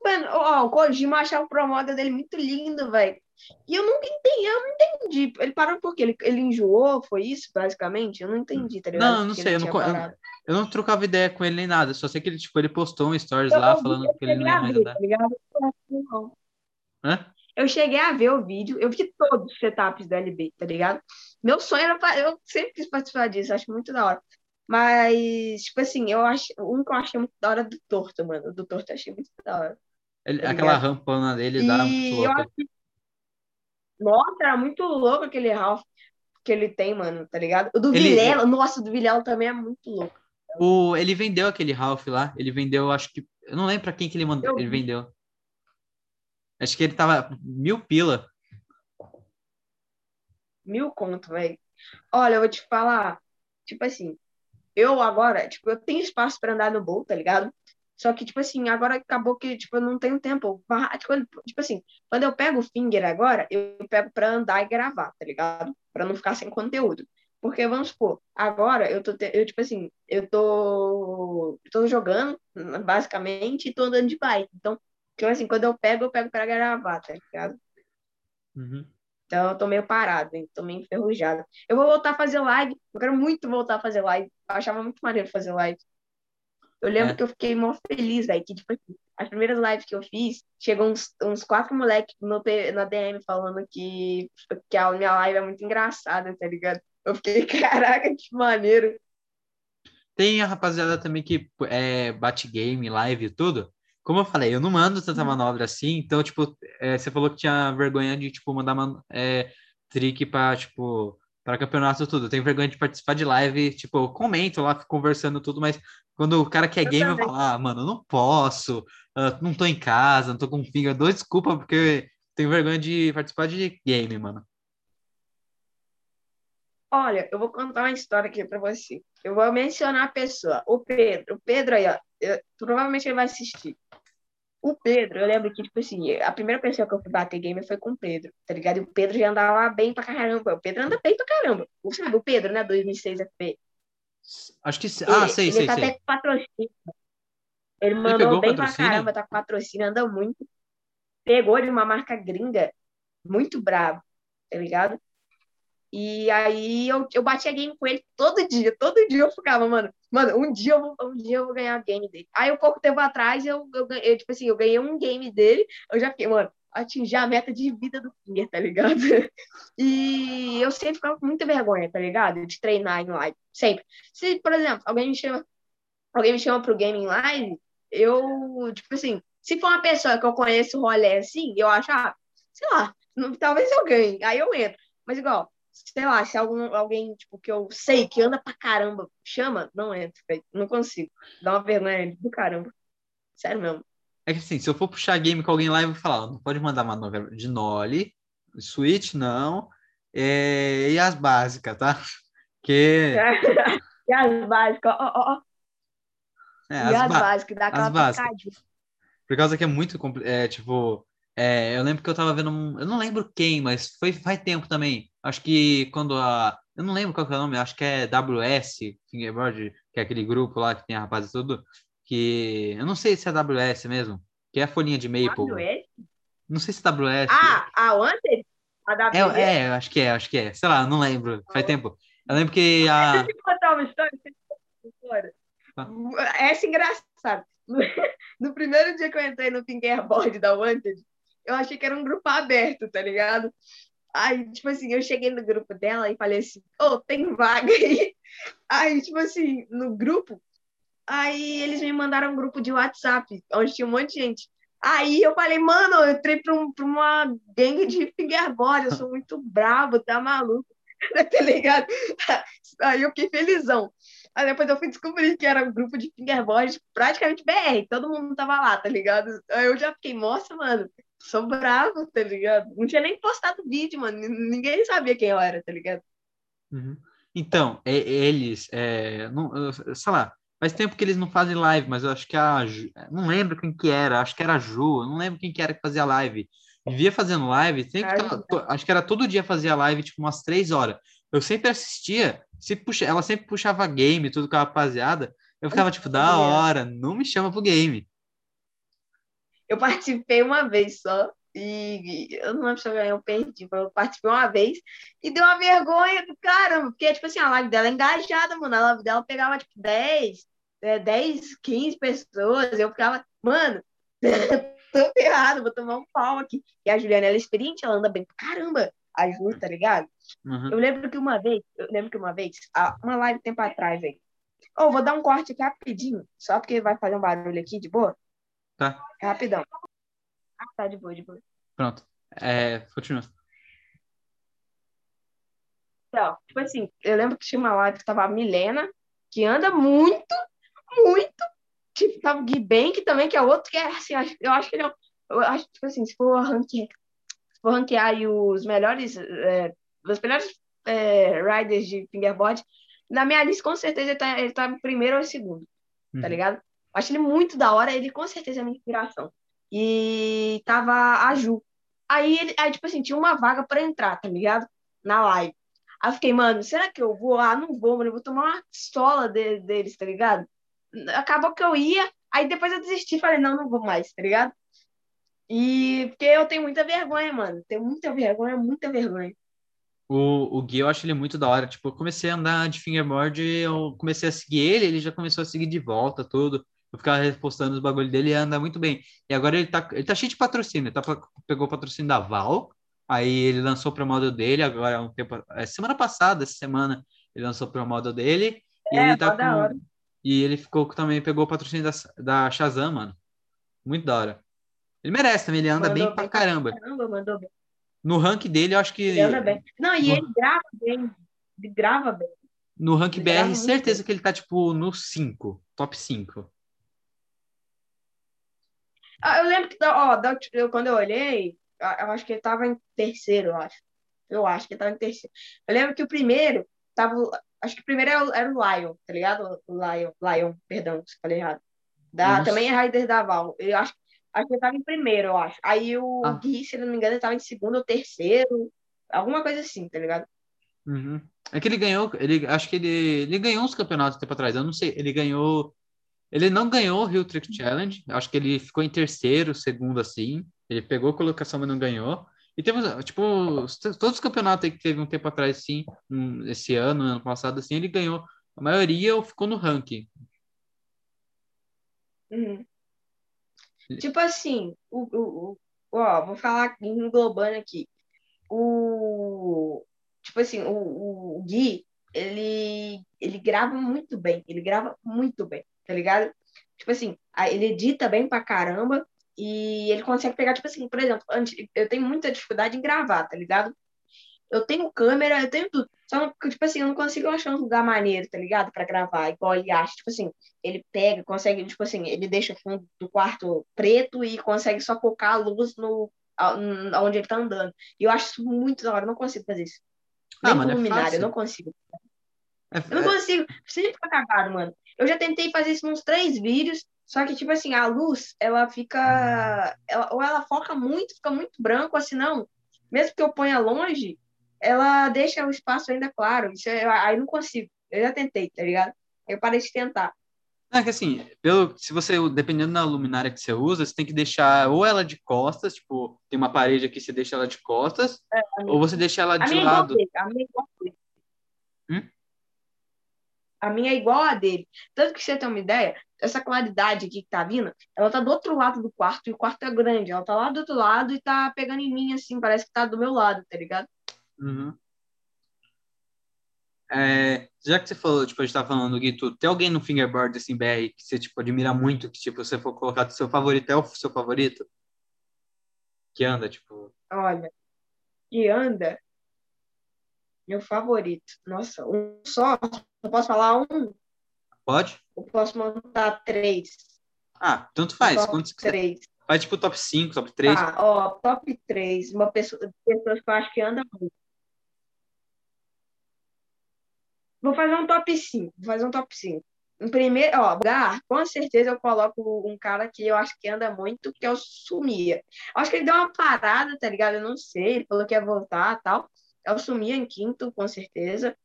Mano, ó, o Kojima achava o promoda dele muito lindo, velho. E eu nunca entendi, eu não entendi. Ele parou porque ele, ele enjoou, foi isso, basicamente? Eu não entendi, tá ligado? Não, não sei, eu não, eu, eu, não trocava ideia com ele nem nada, só sei que ele, tipo, ele postou um stories eu, lá eu falando que ele não ia mais andar. Tá? Eu cheguei a ver o vídeo, eu vi todos os setups da LB, tá ligado? Meu sonho era. Eu sempre quis participar disso, acho muito da hora. Mas, tipo assim, eu acho. Um que eu achei muito da hora do Torto, mano. Do Torto eu achei muito da hora. Ele, aquela rampona dele e dá muito louco. Que... Nossa, era muito louco aquele Ralph que ele tem, mano, tá ligado? O do ele... Vilela, nossa, o do Vilela também é muito louco. O, ele vendeu aquele Ralph lá, ele vendeu, acho que. Eu não lembro pra quem que ele mandou. Eu... Ele vendeu. Acho que ele tava mil pila. Mil conto, velho. Olha, eu vou te falar. Tipo assim, eu agora, tipo, eu tenho espaço para andar no bowl, tá ligado? Só que, tipo assim, agora acabou que, tipo, eu não tenho tempo. Tipo, tipo assim, quando eu pego o Finger agora, eu pego pra andar e gravar, tá ligado? Pra não ficar sem conteúdo. Porque, vamos supor, agora eu tô, eu, tipo assim, eu tô, tô jogando, basicamente, e tô andando de bike. Então, Tipo assim, quando eu pego, eu pego para gravar, tá ligado? Uhum. Então eu tô meio parado, hein? tô meio enferrujado. Eu vou voltar a fazer live. Eu quero muito voltar a fazer live. Eu achava muito maneiro fazer live. Eu lembro é. que eu fiquei mó feliz, velho. Que, tipo, as primeiras lives que eu fiz, chegou uns, uns quatro moleques no, na DM falando que, que a minha live é muito engraçada, tá ligado? Eu fiquei, caraca, que maneiro. Tem a rapaziada também que é, bate game, live e tudo como eu falei, eu não mando tanta uhum. manobra assim, então, tipo, é, você falou que tinha vergonha de, tipo, mandar man é, trick para tipo, para campeonato tudo. Eu tenho vergonha de participar de live, tipo, eu comento lá, fico conversando tudo, mas quando o cara quer eu game, também. eu falo, ah, mano, eu não posso, uh, não tô em casa, não tô com finger, dou desculpa, porque tenho vergonha de participar de game, mano. Olha, eu vou contar uma história aqui para você. Eu vou mencionar a pessoa, o Pedro. O Pedro aí, ó, eu, provavelmente ele vai assistir. O Pedro, eu lembro que, tipo assim, a primeira pessoa que eu fui bater game foi com o Pedro, tá ligado? E o Pedro já andava bem pra caramba. O Pedro anda bem pra caramba. Sabe, o Pedro, né? 2006 FP. Acho que. Ah, ele, sei, ele sei, tá sei. Até com patrocínio. Ele mandou ele bem pra caramba, tá com patrocínio, anda muito. Pegou de uma marca gringa, muito bravo, tá ligado? E aí eu, eu batia game com ele todo dia, todo dia eu ficava, mano, mano, um dia eu vou, um dia eu vou ganhar game dele. Aí um pouco tempo atrás eu, eu, eu, tipo assim, eu ganhei um game dele, eu já fiquei, mano, atingir a meta de vida do Finger, tá ligado? E eu sempre ficava com muita vergonha, tá ligado? De treinar em live, sempre. Se, por exemplo, alguém me chama, alguém me chama pro game em live, eu, tipo assim, se for uma pessoa que eu conheço o rolê assim, eu acho, ah, sei lá, talvez eu ganhe, aí eu entro. Mas igual, sei lá, se algum, alguém, tipo, que eu sei que anda pra caramba, chama, não entra, velho. Não consigo. Dá uma vergonha do caramba. Sério mesmo. É que assim, se eu for puxar game com alguém lá, eu vou falar, não pode mandar uma novela de Noli, Switch não, é... e as básicas, tá? Que E as básicas, ó, ó, ó. É, E as as básicas, dá aquela as básicas. Por causa que é muito é, tipo, é, eu lembro que eu tava vendo um, eu não lembro quem, mas foi faz tempo também. Acho que quando a, eu não lembro qual que é o nome, acho que é WS Fingerboard, que é aquele grupo lá que tem a rapaz e tudo, que eu não sei se é WS mesmo, que é a folhinha de Maple. WS? Não sei se é WS. Ah, a Wanted? A WS? É, é, acho que é, acho que é. Sei lá, não lembro. Faz tempo. Eu lembro que a. Deixa eu te contar uma história. história. Tá. Essa é engraçada. No, no primeiro dia que eu entrei no fingerboard da Wanted, eu achei que era um grupo aberto, tá ligado? Aí, tipo assim, eu cheguei no grupo dela e falei assim, ô, tem vaga aí? Aí, tipo assim, no grupo, aí eles me mandaram um grupo de WhatsApp, onde tinha um monte de gente. Aí eu falei, mano, eu entrei pra, um- pra uma gangue de fingerboard, eu sou muito bravo, tá maluco? tá ligado? Aí eu fiquei felizão. Aí depois eu fui descobrir que era um grupo de fingerboard praticamente BR, todo mundo tava lá, tá ligado? Aí eu já fiquei, nossa, mano, sou bravo, tá ligado? Não tinha nem postado vídeo, mano, ninguém sabia quem eu era, tá ligado? Uhum. Então, eles, é, não, sei lá, faz tempo que eles não fazem live, mas eu acho que a, não lembro quem que era, acho que era a Ju, não lembro quem que era que fazia live. Vivia fazendo live, sempre tava- acho que era todo dia fazia live, tipo umas três horas. Eu sempre assistia, se puxa, ela sempre puxava game, tudo com a rapaziada. Eu ficava tipo, da hora, não me chama pro game. Eu participei uma vez só, e e eu não lembro se eu ganhei ou perdi, eu participei uma vez e deu uma vergonha do caramba, porque, tipo assim, a live dela é engajada, mano, a live dela pegava, tipo, 10, é, 10, 15 pessoas, eu ficava, mano, tô ferrado, vou tomar um pau aqui. E a Juliana, ela é experiente, ela anda bem caramba, a Ju, tá ligado? Uhum. Eu lembro que uma vez, eu lembro que uma vez, uma live tempo atrás, velho, Ô, vou dar um corte aqui rapidinho, só porque vai fazer um barulho aqui, de boa? Tá, rapidão. Ah, tá, de boa, de boa. pronto. É, continua. Então, tipo assim, eu lembro que tinha uma live que tava a Milena, que anda muito, muito. Tipo, tava o Gui Bank também, que é outro que é assim, eu acho que ele é. Eu acho, tipo assim, se for ranquear, se for ranquear aí os melhores, é, os melhores é, riders de fingerboard, na minha lista, com certeza, ele tá, ele tá primeiro ou segundo, tá Uhum. ligado? Acho ele muito da hora, ele com certeza é minha inspiração. E tava a Ju. Aí, ele, aí, tipo assim, tinha uma vaga pra entrar, tá ligado? Na live. Aí eu fiquei, mano, será que eu vou? Ah, não vou, mano, eu vou tomar uma pistola de- deles, tá ligado? Acabou que eu ia, aí depois eu desisti, falei, não, não vou mais, tá ligado? E porque eu tenho muita vergonha, mano. Tenho muita vergonha, muita vergonha. O, o Gui, eu acho ele muito da hora. Tipo, eu comecei a andar de fingerboard, eu comecei a seguir ele, ele já começou a seguir de volta, tudo. Eu ficava repostando os bagulhos dele e anda muito bem. E agora ele tá, ele tá cheio de patrocínio. Ele tá, pegou o patrocínio da Val, aí ele lançou pro model dele, agora há um tempo. é, semana passada, essa semana, ele lançou pro model dele. E É, ele tá com- hora. E ele ficou também, pegou o patrocínio da, da Shazam, mano. Muito da hora. Ele merece também, ele anda Mandou bem pra bem. caramba. Caramba, mandou bem. No rank dele, eu acho que. Ele anda bem. Não, e ele grava bem. Ele grava bem. No rank Ele BR, certeza bem. que ele tá, tipo, no 5, top 5. Ah, eu lembro que, ó, eu, quando eu olhei, ah, eu acho que ele tava em terceiro, eu acho. Eu acho que ele tava em terceiro. Eu lembro que o primeiro tava. Acho que o primeiro era o, era o Lion, tá ligado? O Lion, Lion, perdão, se falei errado. Da, Nossa. também é Rider da Val. Eu acho, acho que ele tava em primeiro, eu acho. Aí o Ah. Gui, se não me engano, ele tava em segundo ou terceiro. Alguma coisa assim, tá ligado? Uhum. É que ele ganhou, ele, acho que ele, ele ganhou uns campeonatos tempo atrás, eu não sei, ele ganhou, ele não ganhou o Rio Trick Challenge, acho que ele ficou em terceiro, segundo assim, ele pegou a colocação, mas não ganhou. E teve, tipo, os- todos os campeonatos aí que teve um tempo atrás, sim, um, esse ano, ano passado, assim, ele ganhou. A maioria ou ficou no ranking. Uhum. Tipo assim, o, o, o- ó, vou falar englobando aqui. O, tipo assim, o, o, o Gui, ele, ele grava muito bem, ele grava muito bem, tá ligado? Tipo assim, ele edita bem pra caramba e ele consegue pegar, tipo assim, por exemplo, antes, eu tenho muita dificuldade em gravar, tá ligado? Eu tenho câmera, eu tenho tudo. Só não, tipo assim, eu não consigo achar um lugar maneiro, tá ligado? Pra gravar, igual ele acha. Tipo assim, ele pega, consegue, tipo assim, ele deixa o fundo do quarto preto e consegue só focar a luz no onde ele tá andando. E eu acho isso muito da hora, eu não consigo fazer isso. Ah, Nem mano, é eu não consigo. É, Eu não consigo. Sempre fica cagado, mano. Eu já tentei fazer isso nos três vídeos, só que, tipo assim, a luz, ela fica. Ela, ou ela foca muito, fica muito branco, se não, mesmo que eu ponha longe, ela deixa o espaço ainda claro. Isso é- aí eu não consigo. Eu já tentei, tá ligado? Eu parei de tentar. É que assim, pelo, se você, dependendo da luminária que você usa, você tem que deixar ou ela de costas, tipo, tem uma parede aqui, você deixa ela de costas, ou você deixa ela de minha é igual a lado. minha é igual a dele. Hum? A minha é igual a dele. Tanto que você tem uma ideia, essa claridade aqui que tá vindo, ela tá do outro lado do quarto, e o quarto é grande. Ela tá lá do outro lado e tá pegando em mim, assim, parece que tá do meu lado, tá ligado? Uhum. É, já que você falou, tipo, a gente tá falando, Guito, tem alguém no fingerboard, assim, BR, que você, tipo, admira muito, que, tipo, você for colocar do seu favorito, é o seu favorito? Que anda, tipo... Olha, e anda, meu favorito. Nossa, um só? Eu posso falar um? Pode? Eu posso montar três. Ah, tanto faz, Top quantos três. Faz, tipo, top 5, top 3. Tá, ó, top 3. Uma pessoa, pessoas que eu acho que anda muito. Vou fazer um top 5. Vou fazer um top 5. Em primeiro, ó, lugar, com certeza eu coloco um cara que eu acho que anda muito, que é o Sumia. Acho que ele deu uma parada, tá ligado? Eu não sei, ele falou que ia voltar e tal. É o Sumia em quinto, com certeza.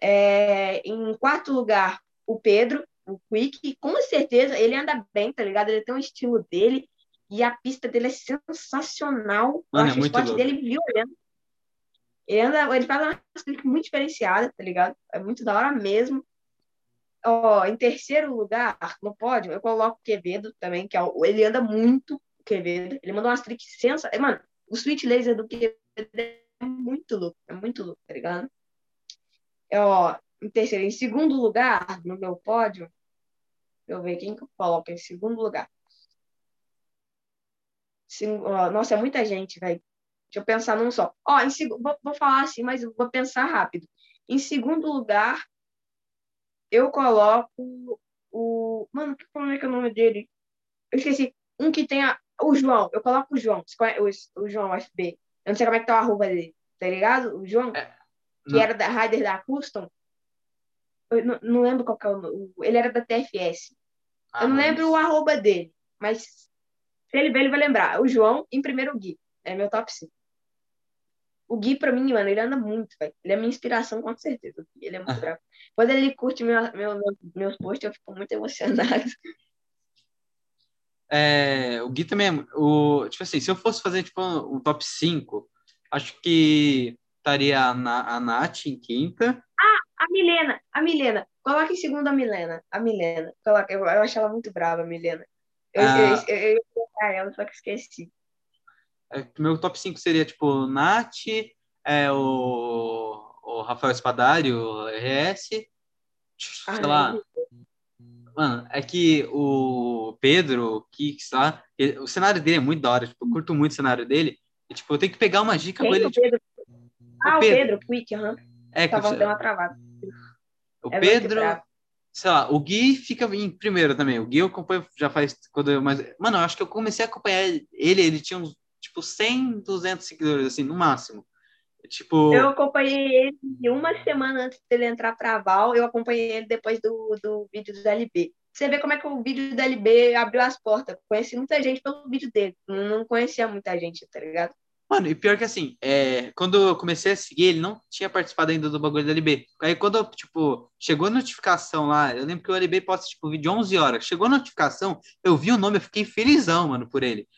É, em quarto lugar, o Pedro, o Quick. Com certeza, ele anda bem, tá ligado? Ele tem um estilo dele. E a pista dele é sensacional. Eu Mano, é acho o muito esporte dele violento. Ele, anda, ele faz uma clique muito diferenciada, tá ligado? É muito da hora mesmo. Ó, em terceiro lugar, no pódio, eu coloco o Quevedo também, que é o, ele anda muito, o Quevedo. Ele mandou umas tricks sensacionais. Mano, o switch laser do Quevedo é muito louco, é muito louco, tá ligado? É, Ó, em terceiro, em segundo lugar, no meu pódio, eu ver quem que eu coloco em segundo lugar. Sim, ó, nossa, é muita gente, velho. Deixa eu pensar num só. Ó, em seg... vou, vou falar assim, mas eu vou pensar rápido. Em segundo lugar, eu coloco o. Mano, que- como é que é o nome dele? Eu esqueci. Um que tem a... o João. Eu coloco o João. O, o João FB. Eu não sei como é que tá a arroba dele. Tá ligado? O João, É, que era da Rider da Custom. Eu não, não lembro qual que é o, o. Ele era da TFS. Ah, Eu não mano, lembro o arroba dele, mas se ele ver, ele vai lembrar. O João, em primeiro, o Gui. É meu top 5. O Gui, pra mim, mano, ele anda muito, velho. Ele é minha inspiração, com certeza. Ele é muito Ah. bravo. Quando ele curte meu, meu, meu- meus posts, eu fico muito emocionado. É, o Gui também é, o, tipo assim, se eu fosse fazer tipo um top 5, acho que estaria a, Na- a Nath em quinta. A Milena, a Milena. Coloca em segundo a Milena. A Milena. Coloca, eu, eu acho ela muito brava, a Milena. Eu, Ah. eu, eu, eu ia colocar ela, só que esqueci. É, meu top 5 seria tipo Nath, é, o, o Rafael Espadari, o RS, sei Ah, lá. Mano, é que o Pedro, o Kix lá, ele- o cenário dele é muito da hora, tipo, eu curto muito o cenário dele. E, tipo, eu tenho que pegar uma dica com ele. O tipo, Pedro? Ah, o Pedro. Pedro, Quick, aham. é, que Tava o- dando uma travada. o É Pedro, sei lá, o Gui fica em primeiro também. O Gui eu acompanho já faz quando eu mais. Mano, eu acho que eu comecei a acompanhar ele, ele tinha uns tipo 100, 200 seguidores assim, no máximo. Tipo, Eu acompanhei ele uma semana antes dele entrar pra Val, eu acompanhei ele depois do, do vídeo do LB. Você vê como é que o vídeo do LB abriu as portas. Conheci muita gente pelo vídeo dele. Não não conhecia muita gente, tá ligado? mano, e pior que assim, é, quando eu comecei a seguir, ele não tinha participado ainda do bagulho do LB. Aí quando, tipo, chegou a notificação lá, eu lembro que o LB posta, tipo, vídeo 11 horas. Chegou a notificação, eu vi o nome, eu fiquei felizão, mano, por ele.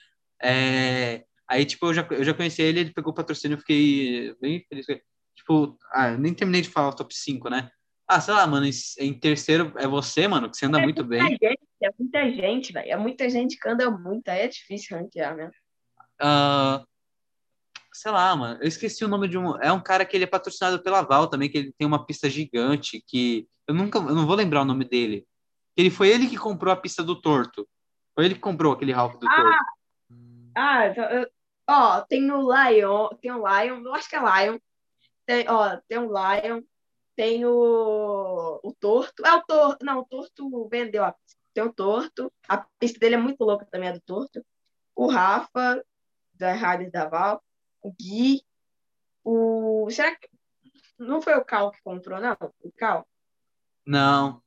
É, aí, tipo, eu já, eu já conheci ele, ele pegou o patrocínio, eu fiquei bem feliz com ele. Tipo, ah, nem terminei de falar o top 5, né? Ah, sei lá, mano, em, terceiro é você, mano, que você anda muito muita bem. gente, é muita gente, velho. É muita gente que anda muito. Aí é difícil ranquear mesmo. Ah, sei lá, mano, eu esqueci o nome de um. É um cara que ele é patrocinado pela Val também, que ele tem uma pista gigante, que eu nunca, eu não vou lembrar o nome dele. Ele foi ele que comprou a pista do Torto. Foi ele que comprou aquele Ralph do Torto. Ah, então, eu- ó, tem o Lion, tem o Lion, eu acho que é Lion. Tem, ó, tem o Lion, tem o, o Torto. É o Torto, não, o Torto vendeu a pista. Tem o Torto, a pista dele é muito louca também, é do Torto. O Rafa, da Rádio da Val, o Gui, o. Será que. Não foi o Cal que comprou, não? O Cal? Não.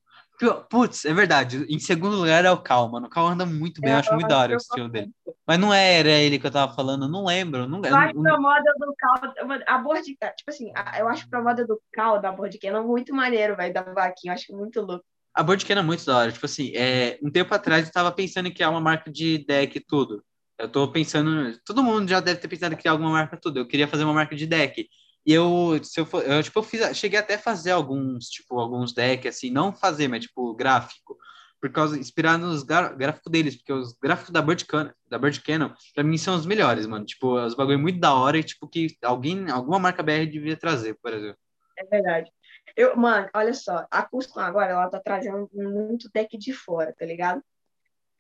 Putz, é verdade. Em segundo lugar é o Cal, mano. O Cal anda muito bem, eu acho muito da hora o estilo dele. Mas não era ele que eu tava falando, não lembro. Não, eu acho que a moda do Cal, a Bordica, tipo assim, eu acho que a moda do Cal, da Bordiquena, muito maneiro, velho, da vaquinha, eu acho muito louco. A Bordiquena é muito da hora, tipo assim, é, um tempo atrás eu tava pensando em criar uma marca de deck e tudo. Eu tô pensando, todo mundo já deve ter pensado em criar alguma marca tudo. Eu queria fazer uma marca de deck. E eu, se eu, for, eu, tipo, eu fiz, cheguei até a fazer alguns, tipo, alguns decks, assim, não fazer, mas, tipo, gráfico, por causa, inspirado nos gráficos deles, porque os gráficos da Bird da Bird Cannon, pra mim, são os melhores, mano, tipo, os bagulho muito da hora e, tipo, que alguém, alguma marca BR devia trazer, por exemplo. É verdade. Eu, mano, olha só, a Custom agora, ela tá trazendo muito deck de fora, tá ligado?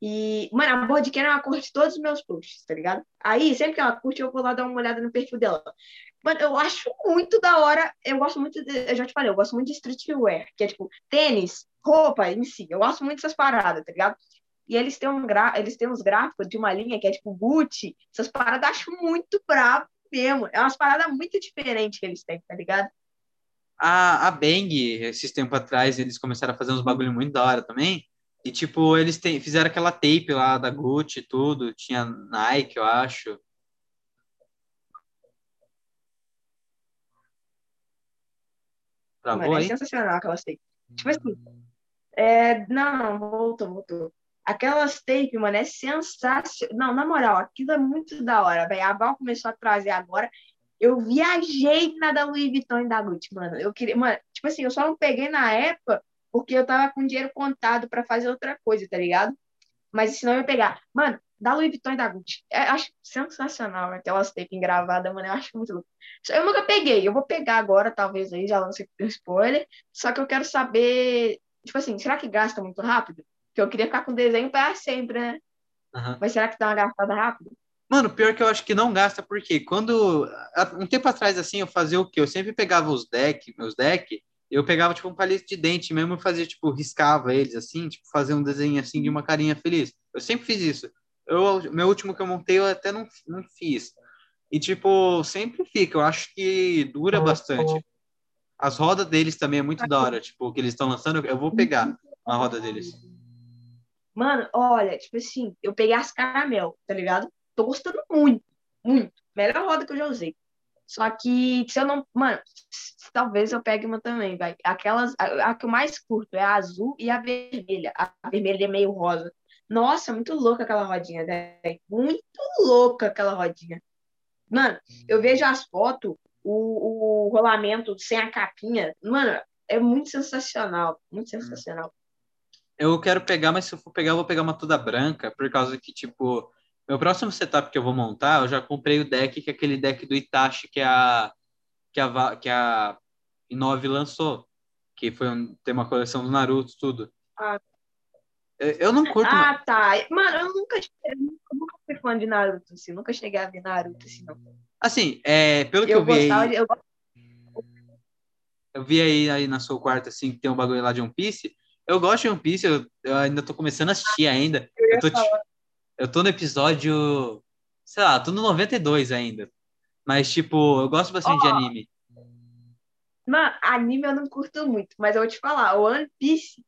E, mano, a Boardcam ela curte todos os meus posts, tá ligado? Aí, sempre que ela curte, eu vou lá dar uma olhada no perfil dela. Mano, eu acho muito da hora. Eu gosto muito, de, eu já te falei, eu gosto muito de streetwear, que é tipo tênis, roupa em si. Eu gosto muito dessas paradas, tá ligado? E eles têm, um gra... eles têm uns gráficos de uma linha que é tipo Gucci. Essas paradas eu acho muito bravo mesmo. É umas paradas muito diferentes que eles têm, tá ligado? A, a Bang, esses tempos atrás, eles começaram a fazer uns bagulho muito da hora também. E, tipo, eles tem, fizeram aquela tape lá da Gucci e tudo. Tinha Nike, eu acho. Travou mano, é aí? É sensacional aquelas tapes. Tipo assim, é... não, não, voltou, voltou. Aquelas tapes, mano, é sensacional. Não, na moral, aquilo é muito da hora, velho. A Val começou a trazer agora. Eu viajei na da Louis Vuitton e da Gucci, mano. Eu queria, mano, tipo assim, eu só não peguei na época porque eu tava com dinheiro contado para fazer outra coisa, tá ligado? Mas senão eu ia pegar. Mano, da Louis Vuitton e da Gucci. É, acho sensacional aquelas tapes gravadas, mano. Eu acho muito louco. Eu nunca peguei. Eu vou pegar agora, talvez aí, já lancei spoiler. Só que eu quero saber, tipo assim, será que gasta muito rápido? Porque eu queria ficar com desenho para sempre, né? Uhum. Mas será que dá uma gastada rápido? Mano, pior que eu acho que não gasta, porque quando. Um tempo atrás, assim, eu fazia o quê? Eu sempre pegava os decks, meus decks, eu pegava, tipo, um palito de dente mesmo e fazia, tipo, riscava eles, assim, tipo, fazia um desenho, assim, de uma carinha feliz. Eu sempre fiz isso. Eu, meu último que eu montei eu até não, não fiz. E, tipo, sempre fica. Eu acho que dura bastante. As rodas deles também é muito da hora. Tipo, que eles estão lançando, eu vou pegar a roda deles. Mano, olha, tipo assim, eu peguei as caramel, tá ligado? Tô gostando muito, muito. Melhor roda que eu já usei. Só que se eu não. Mano, talvez eu pegue uma também, vai. Aquelas. A, a, que eu mais curto é a azul e a vermelha. A vermelha é meio rosa. Nossa, muito louca aquela rodinha, velho. Muito louca aquela rodinha. Mano, eu vejo as fotos, o, o rolamento sem a capinha. Mano, é muito sensacional. Muito sensacional. Eu quero pegar, mas se eu for pegar, eu vou pegar uma toda branca, por causa que, tipo, meu próximo setup que eu vou montar, eu já comprei o deck, que é aquele deck do Itachi que a que a que a Inove lançou, que foi um, tem uma coleção do Naruto tudo. Ah, eu não curto. Ah, tá. Mano, eu nunca, eu nunca fui fã de Naruto, assim. Nunca cheguei a ver Naruto, assim, não. Assim, é, pelo que eu, eu vi aí... Eu... eu... vi aí, aí na sua quarta, assim, que tem um bagulho lá de One Piece. Eu gosto de One Piece, eu, eu ainda tô começando a assistir ainda. Eu, tô, eu tô no episódio... Sei lá, tô no 92 ainda. Mas, tipo, eu gosto bastante oh. de anime. Mano, anime eu não curto muito, mas eu vou te falar, o One Piece,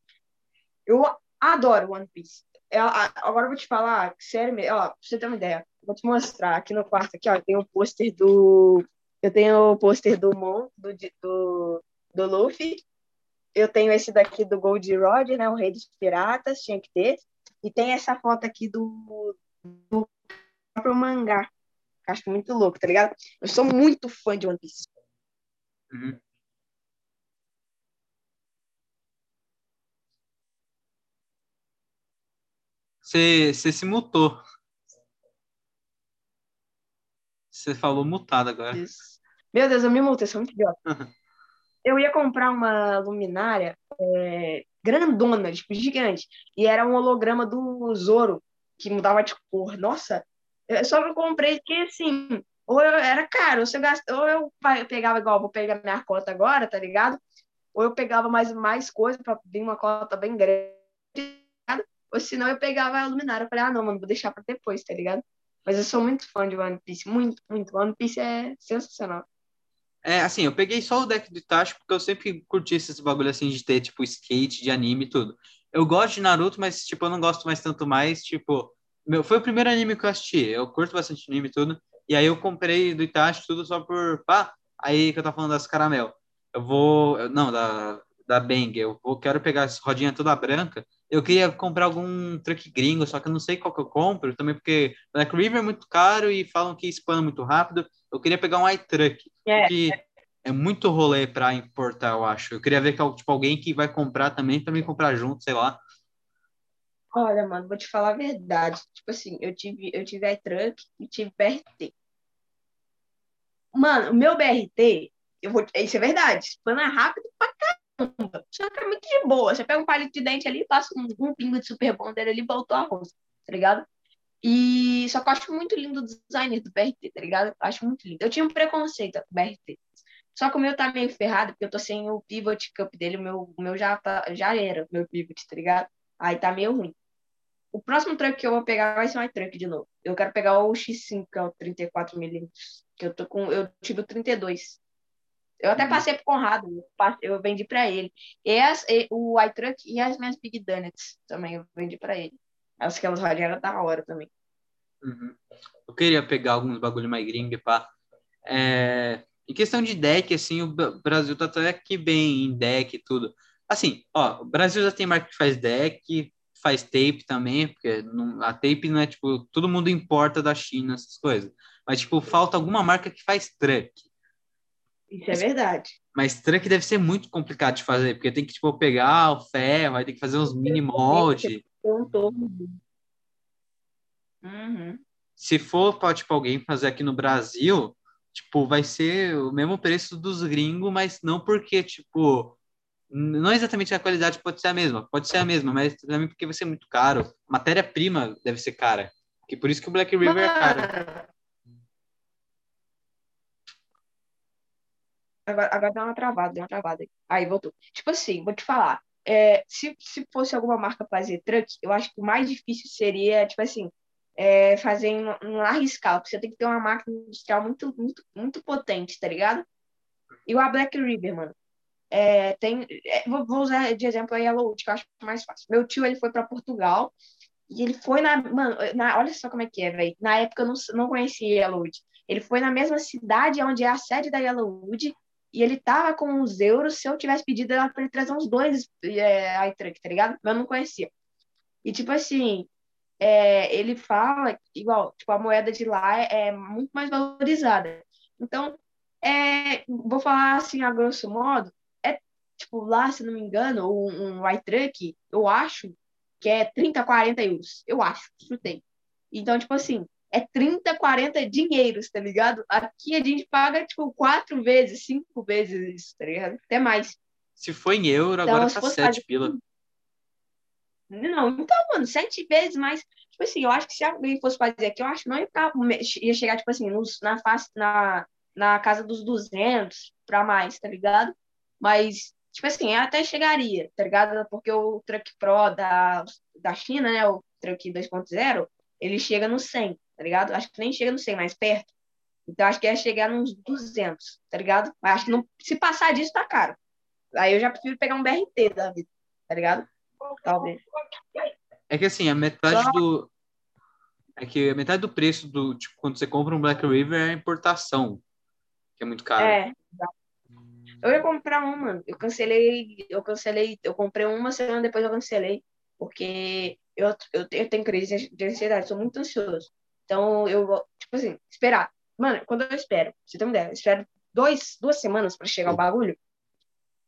eu Adoro One Piece. Eu, é, agora eu vou te falar, sério mesmo, ó, pra você ter uma ideia. Vou te mostrar aqui no quarto, aqui, ó, tem o um pôster do. Eu tenho o pôster do Mon, do, do, do Luffy. Eu tenho esse daqui do Gold Rod, né? O Rei dos Piratas, tinha que ter. E tem essa foto aqui do, do próprio mangá. Acho muito louco, tá ligado? Eu sou muito fã de One Piece. Uhum. Você, você se mutou. Você falou mutado agora. Isso. Meu Deus, eu me mutei, sou muito idiota. eu ia comprar uma luminária é, grandona, tipo, gigante. E era um holograma do Zoro, que mudava de cor. Nossa, eu só eu comprei que assim, ou eu, era caro, ou, ou eu pegava igual, vou pegar minha cota agora, tá ligado? Ou eu pegava mais, mais coisa para vir uma cota bem grande ou senão eu pegava a luminária. Eu falei, ah, não, mano, vou deixar pra depois, tá ligado? Mas eu sou muito fã de One Piece. Muito, muito. One Piece é sensacional. É, assim, eu peguei só o deck do Itachi porque eu sempre curti esses bagulho assim de ter, tipo, skate, de anime e tudo. Eu gosto de Naruto, mas, tipo, eu não gosto mais tanto mais, tipo... Meu, foi o primeiro anime que eu assisti, eu curto bastante anime e tudo, e aí eu comprei do Itachi tudo só por... Pá, aí que eu tava falando das caramel. Eu vou... Não, da, da Bang, eu vou, quero pegar essa rodinha toda branca, eu queria comprar algum truck gringo, só que eu não sei qual que eu compro, também porque Black River é muito caro e falam que espana muito rápido. Eu queria pegar um iTruck, É. que é muito rolê para importar, eu acho. Eu queria ver que tipo, alguém que vai comprar também me comprar junto, sei lá. Olha, mano, vou te falar a verdade. Tipo assim, eu tive, eu tive iTruck e tive BRT. Mano, o meu BRT, eu vou, isso é verdade, espana rápido pra caramba. Só que é muito de boa. Você pega um palito de dente ali, passa um, um pingo de super bonder ali, voltou a rosa, tá ligado? E só que eu acho muito lindo o designer do BRT, tá ligado? Eu acho muito lindo. Eu tinha um preconceito com o BRT. Só que o meu tá meio ferrado, porque eu tô sem o pivot cup dele, o meu, o meu já, tá, já era, meu pivot, tá ligado? Aí tá meio ruim. O próximo truck que eu vou pegar vai ser um iTruck de novo. Eu quero pegar o X5, que é o 34mm, que eu tô com, eu tive o 32. Eu até Uhum. passei pro Conrado, eu vendi pra ele. E, as, e o iTruck e as minhas Big Donuts também eu vendi pra ele. Aquelas rodinhas eram da hora também. Uhum. Eu queria pegar alguns bagulho mais gringo, pá. É... Em questão de deck, assim, o Brasil tá até que bem em deck e tudo. Assim, ó, o Brasil já tem marca que faz deck, faz tape também, porque não- a tape não é, tipo, todo mundo importa da China, essas coisas. Mas, tipo, falta alguma marca que faz truck. Isso é verdade. Mas truck deve ser muito complicado de fazer, porque tem que, tipo, pegar o ferro, aí tem que fazer uns mini molde. Tô. Uhum. se for para tipo alguém fazer aqui no Brasil, tipo, vai ser o mesmo preço dos gringos, mas não porque tipo não exatamente a qualidade pode ser a mesma, pode ser a mesma, mas também porque vai ser muito caro. Matéria-prima deve ser cara. Que por isso que o Black River é caro. Agora, agora dá uma travada, deu uma travada. Aí, voltou. Tipo assim, vou te falar. É, se, se fosse alguma marca fazer truck, eu acho que o mais difícil seria, tipo assim, é, fazer em, em larga escala, porque você tem que ter uma máquina industrial muito, muito, muito potente, tá ligado? Igual a Black River, mano. É, tem, é, vou, vou usar de exemplo a Yellowwood, que eu acho mais fácil. Meu tio, ele foi para Portugal e ele foi na, mano, na, olha só como é que é, velho. Na época eu não, não conhecia Yellowwood. Ele foi na mesma cidade onde é a sede da Yellowwood e ele tava com uns euros. Se eu tivesse pedido, era pra ele trazer uns dois é, iTruck, tá ligado? Mas eu não conhecia. E tipo assim, é, ele fala, igual, tipo, a moeda de lá é, é muito mais valorizada. Então, é, vou falar assim, a grosso modo, é tipo, lá, se não me engano, um, um iTruck, eu acho que é 30, 40 euros. Eu acho, chutei. Então, tipo assim, é 30, 40 dinheiros, tá ligado? Aqui a gente paga, tipo, quatro vezes, cinco vezes isso, tá ligado? Até mais. Se for em euro, Então, agora tá fosse 7 fazer- pila. Não, então, mano, sete vezes mais. Tipo assim, eu acho que se alguém fosse fazer aqui, eu acho que não ia, ficar, ia chegar, tipo assim, nos, na, face, na, na casa dos 200 pra mais, tá ligado? Mas, tipo assim, até chegaria, tá ligado? Porque o Truck Pro da, da China, né, o Truck 2.0, ele chega no 100, tá ligado? Acho que nem chega no 100, mais perto. Então, acho que ia chegar nos 200, tá ligado? Mas acho que não, se passar disso, tá caro. Aí eu já prefiro pegar um BRT da vida, tá ligado? Talvez. É que assim, a metade Só- do. É que a metade do preço do. Tipo, quando você compra um Black River é a importação. Que é muito caro. É. Eu ia comprar um, mano. Eu cancelei, eu cancelei, eu comprei uma semana depois eu cancelei, porque eu, eu, eu tenho crise de ansiedade, sou muito ansioso. Então, eu vou, tipo assim, esperar. Mano, quando eu espero, você tem uma ideia, eu espero dois, duas semanas para chegar o bagulho.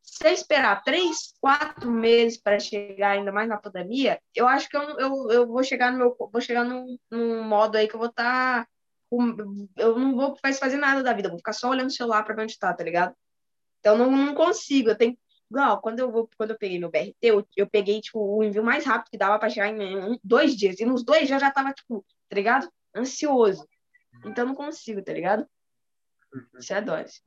Se eu esperar três, quatro meses para chegar, ainda mais na pandemia, eu acho que eu, eu, eu vou chegar no meu, vou chegar num, num modo aí que eu vou estar eu não vou mais fazer nada da vida, vou ficar só olhando o celular para ver onde tá, tá ligado? Então não, não consigo, eu tenho igual, quando eu vou, quando eu peguei meu BRT, eu, eu peguei tipo o envio mais rápido que dava para chegar em um, dois dias, e nos dois dias já tava tipo, tá ligado? Ansioso. Então não consigo, tá ligado? Isso é dose.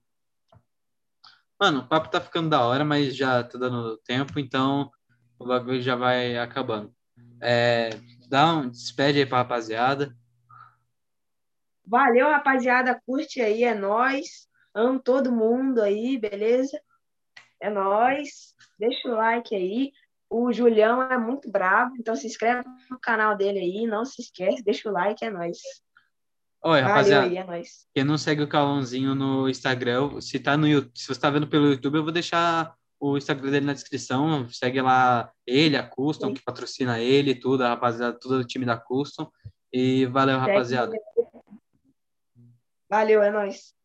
Mano, o papo tá ficando da hora, mas já tá dando tempo, então o bagulho já vai acabando. É, dá um despede aí pra rapaziada. Valeu, rapaziada, curte aí, é nóis. Amo todo mundo aí, beleza? É nóis. Deixa o like aí. O Julião é muito bravo, então se inscreve no canal dele aí, não se esquece, deixa o like, é nóis. Oi, Valeu rapaziada. aí, é nóis. Quem não segue o Cauãozinho no Instagram, se tá no YouTube, se você tá vendo pelo YouTube, eu vou deixar o Instagram dele na descrição. Segue lá ele, a Custom, que patrocina ele, tudo, a rapaziada, todo o time da Custom. E valeu, rapaziada. Valeu, é nóis.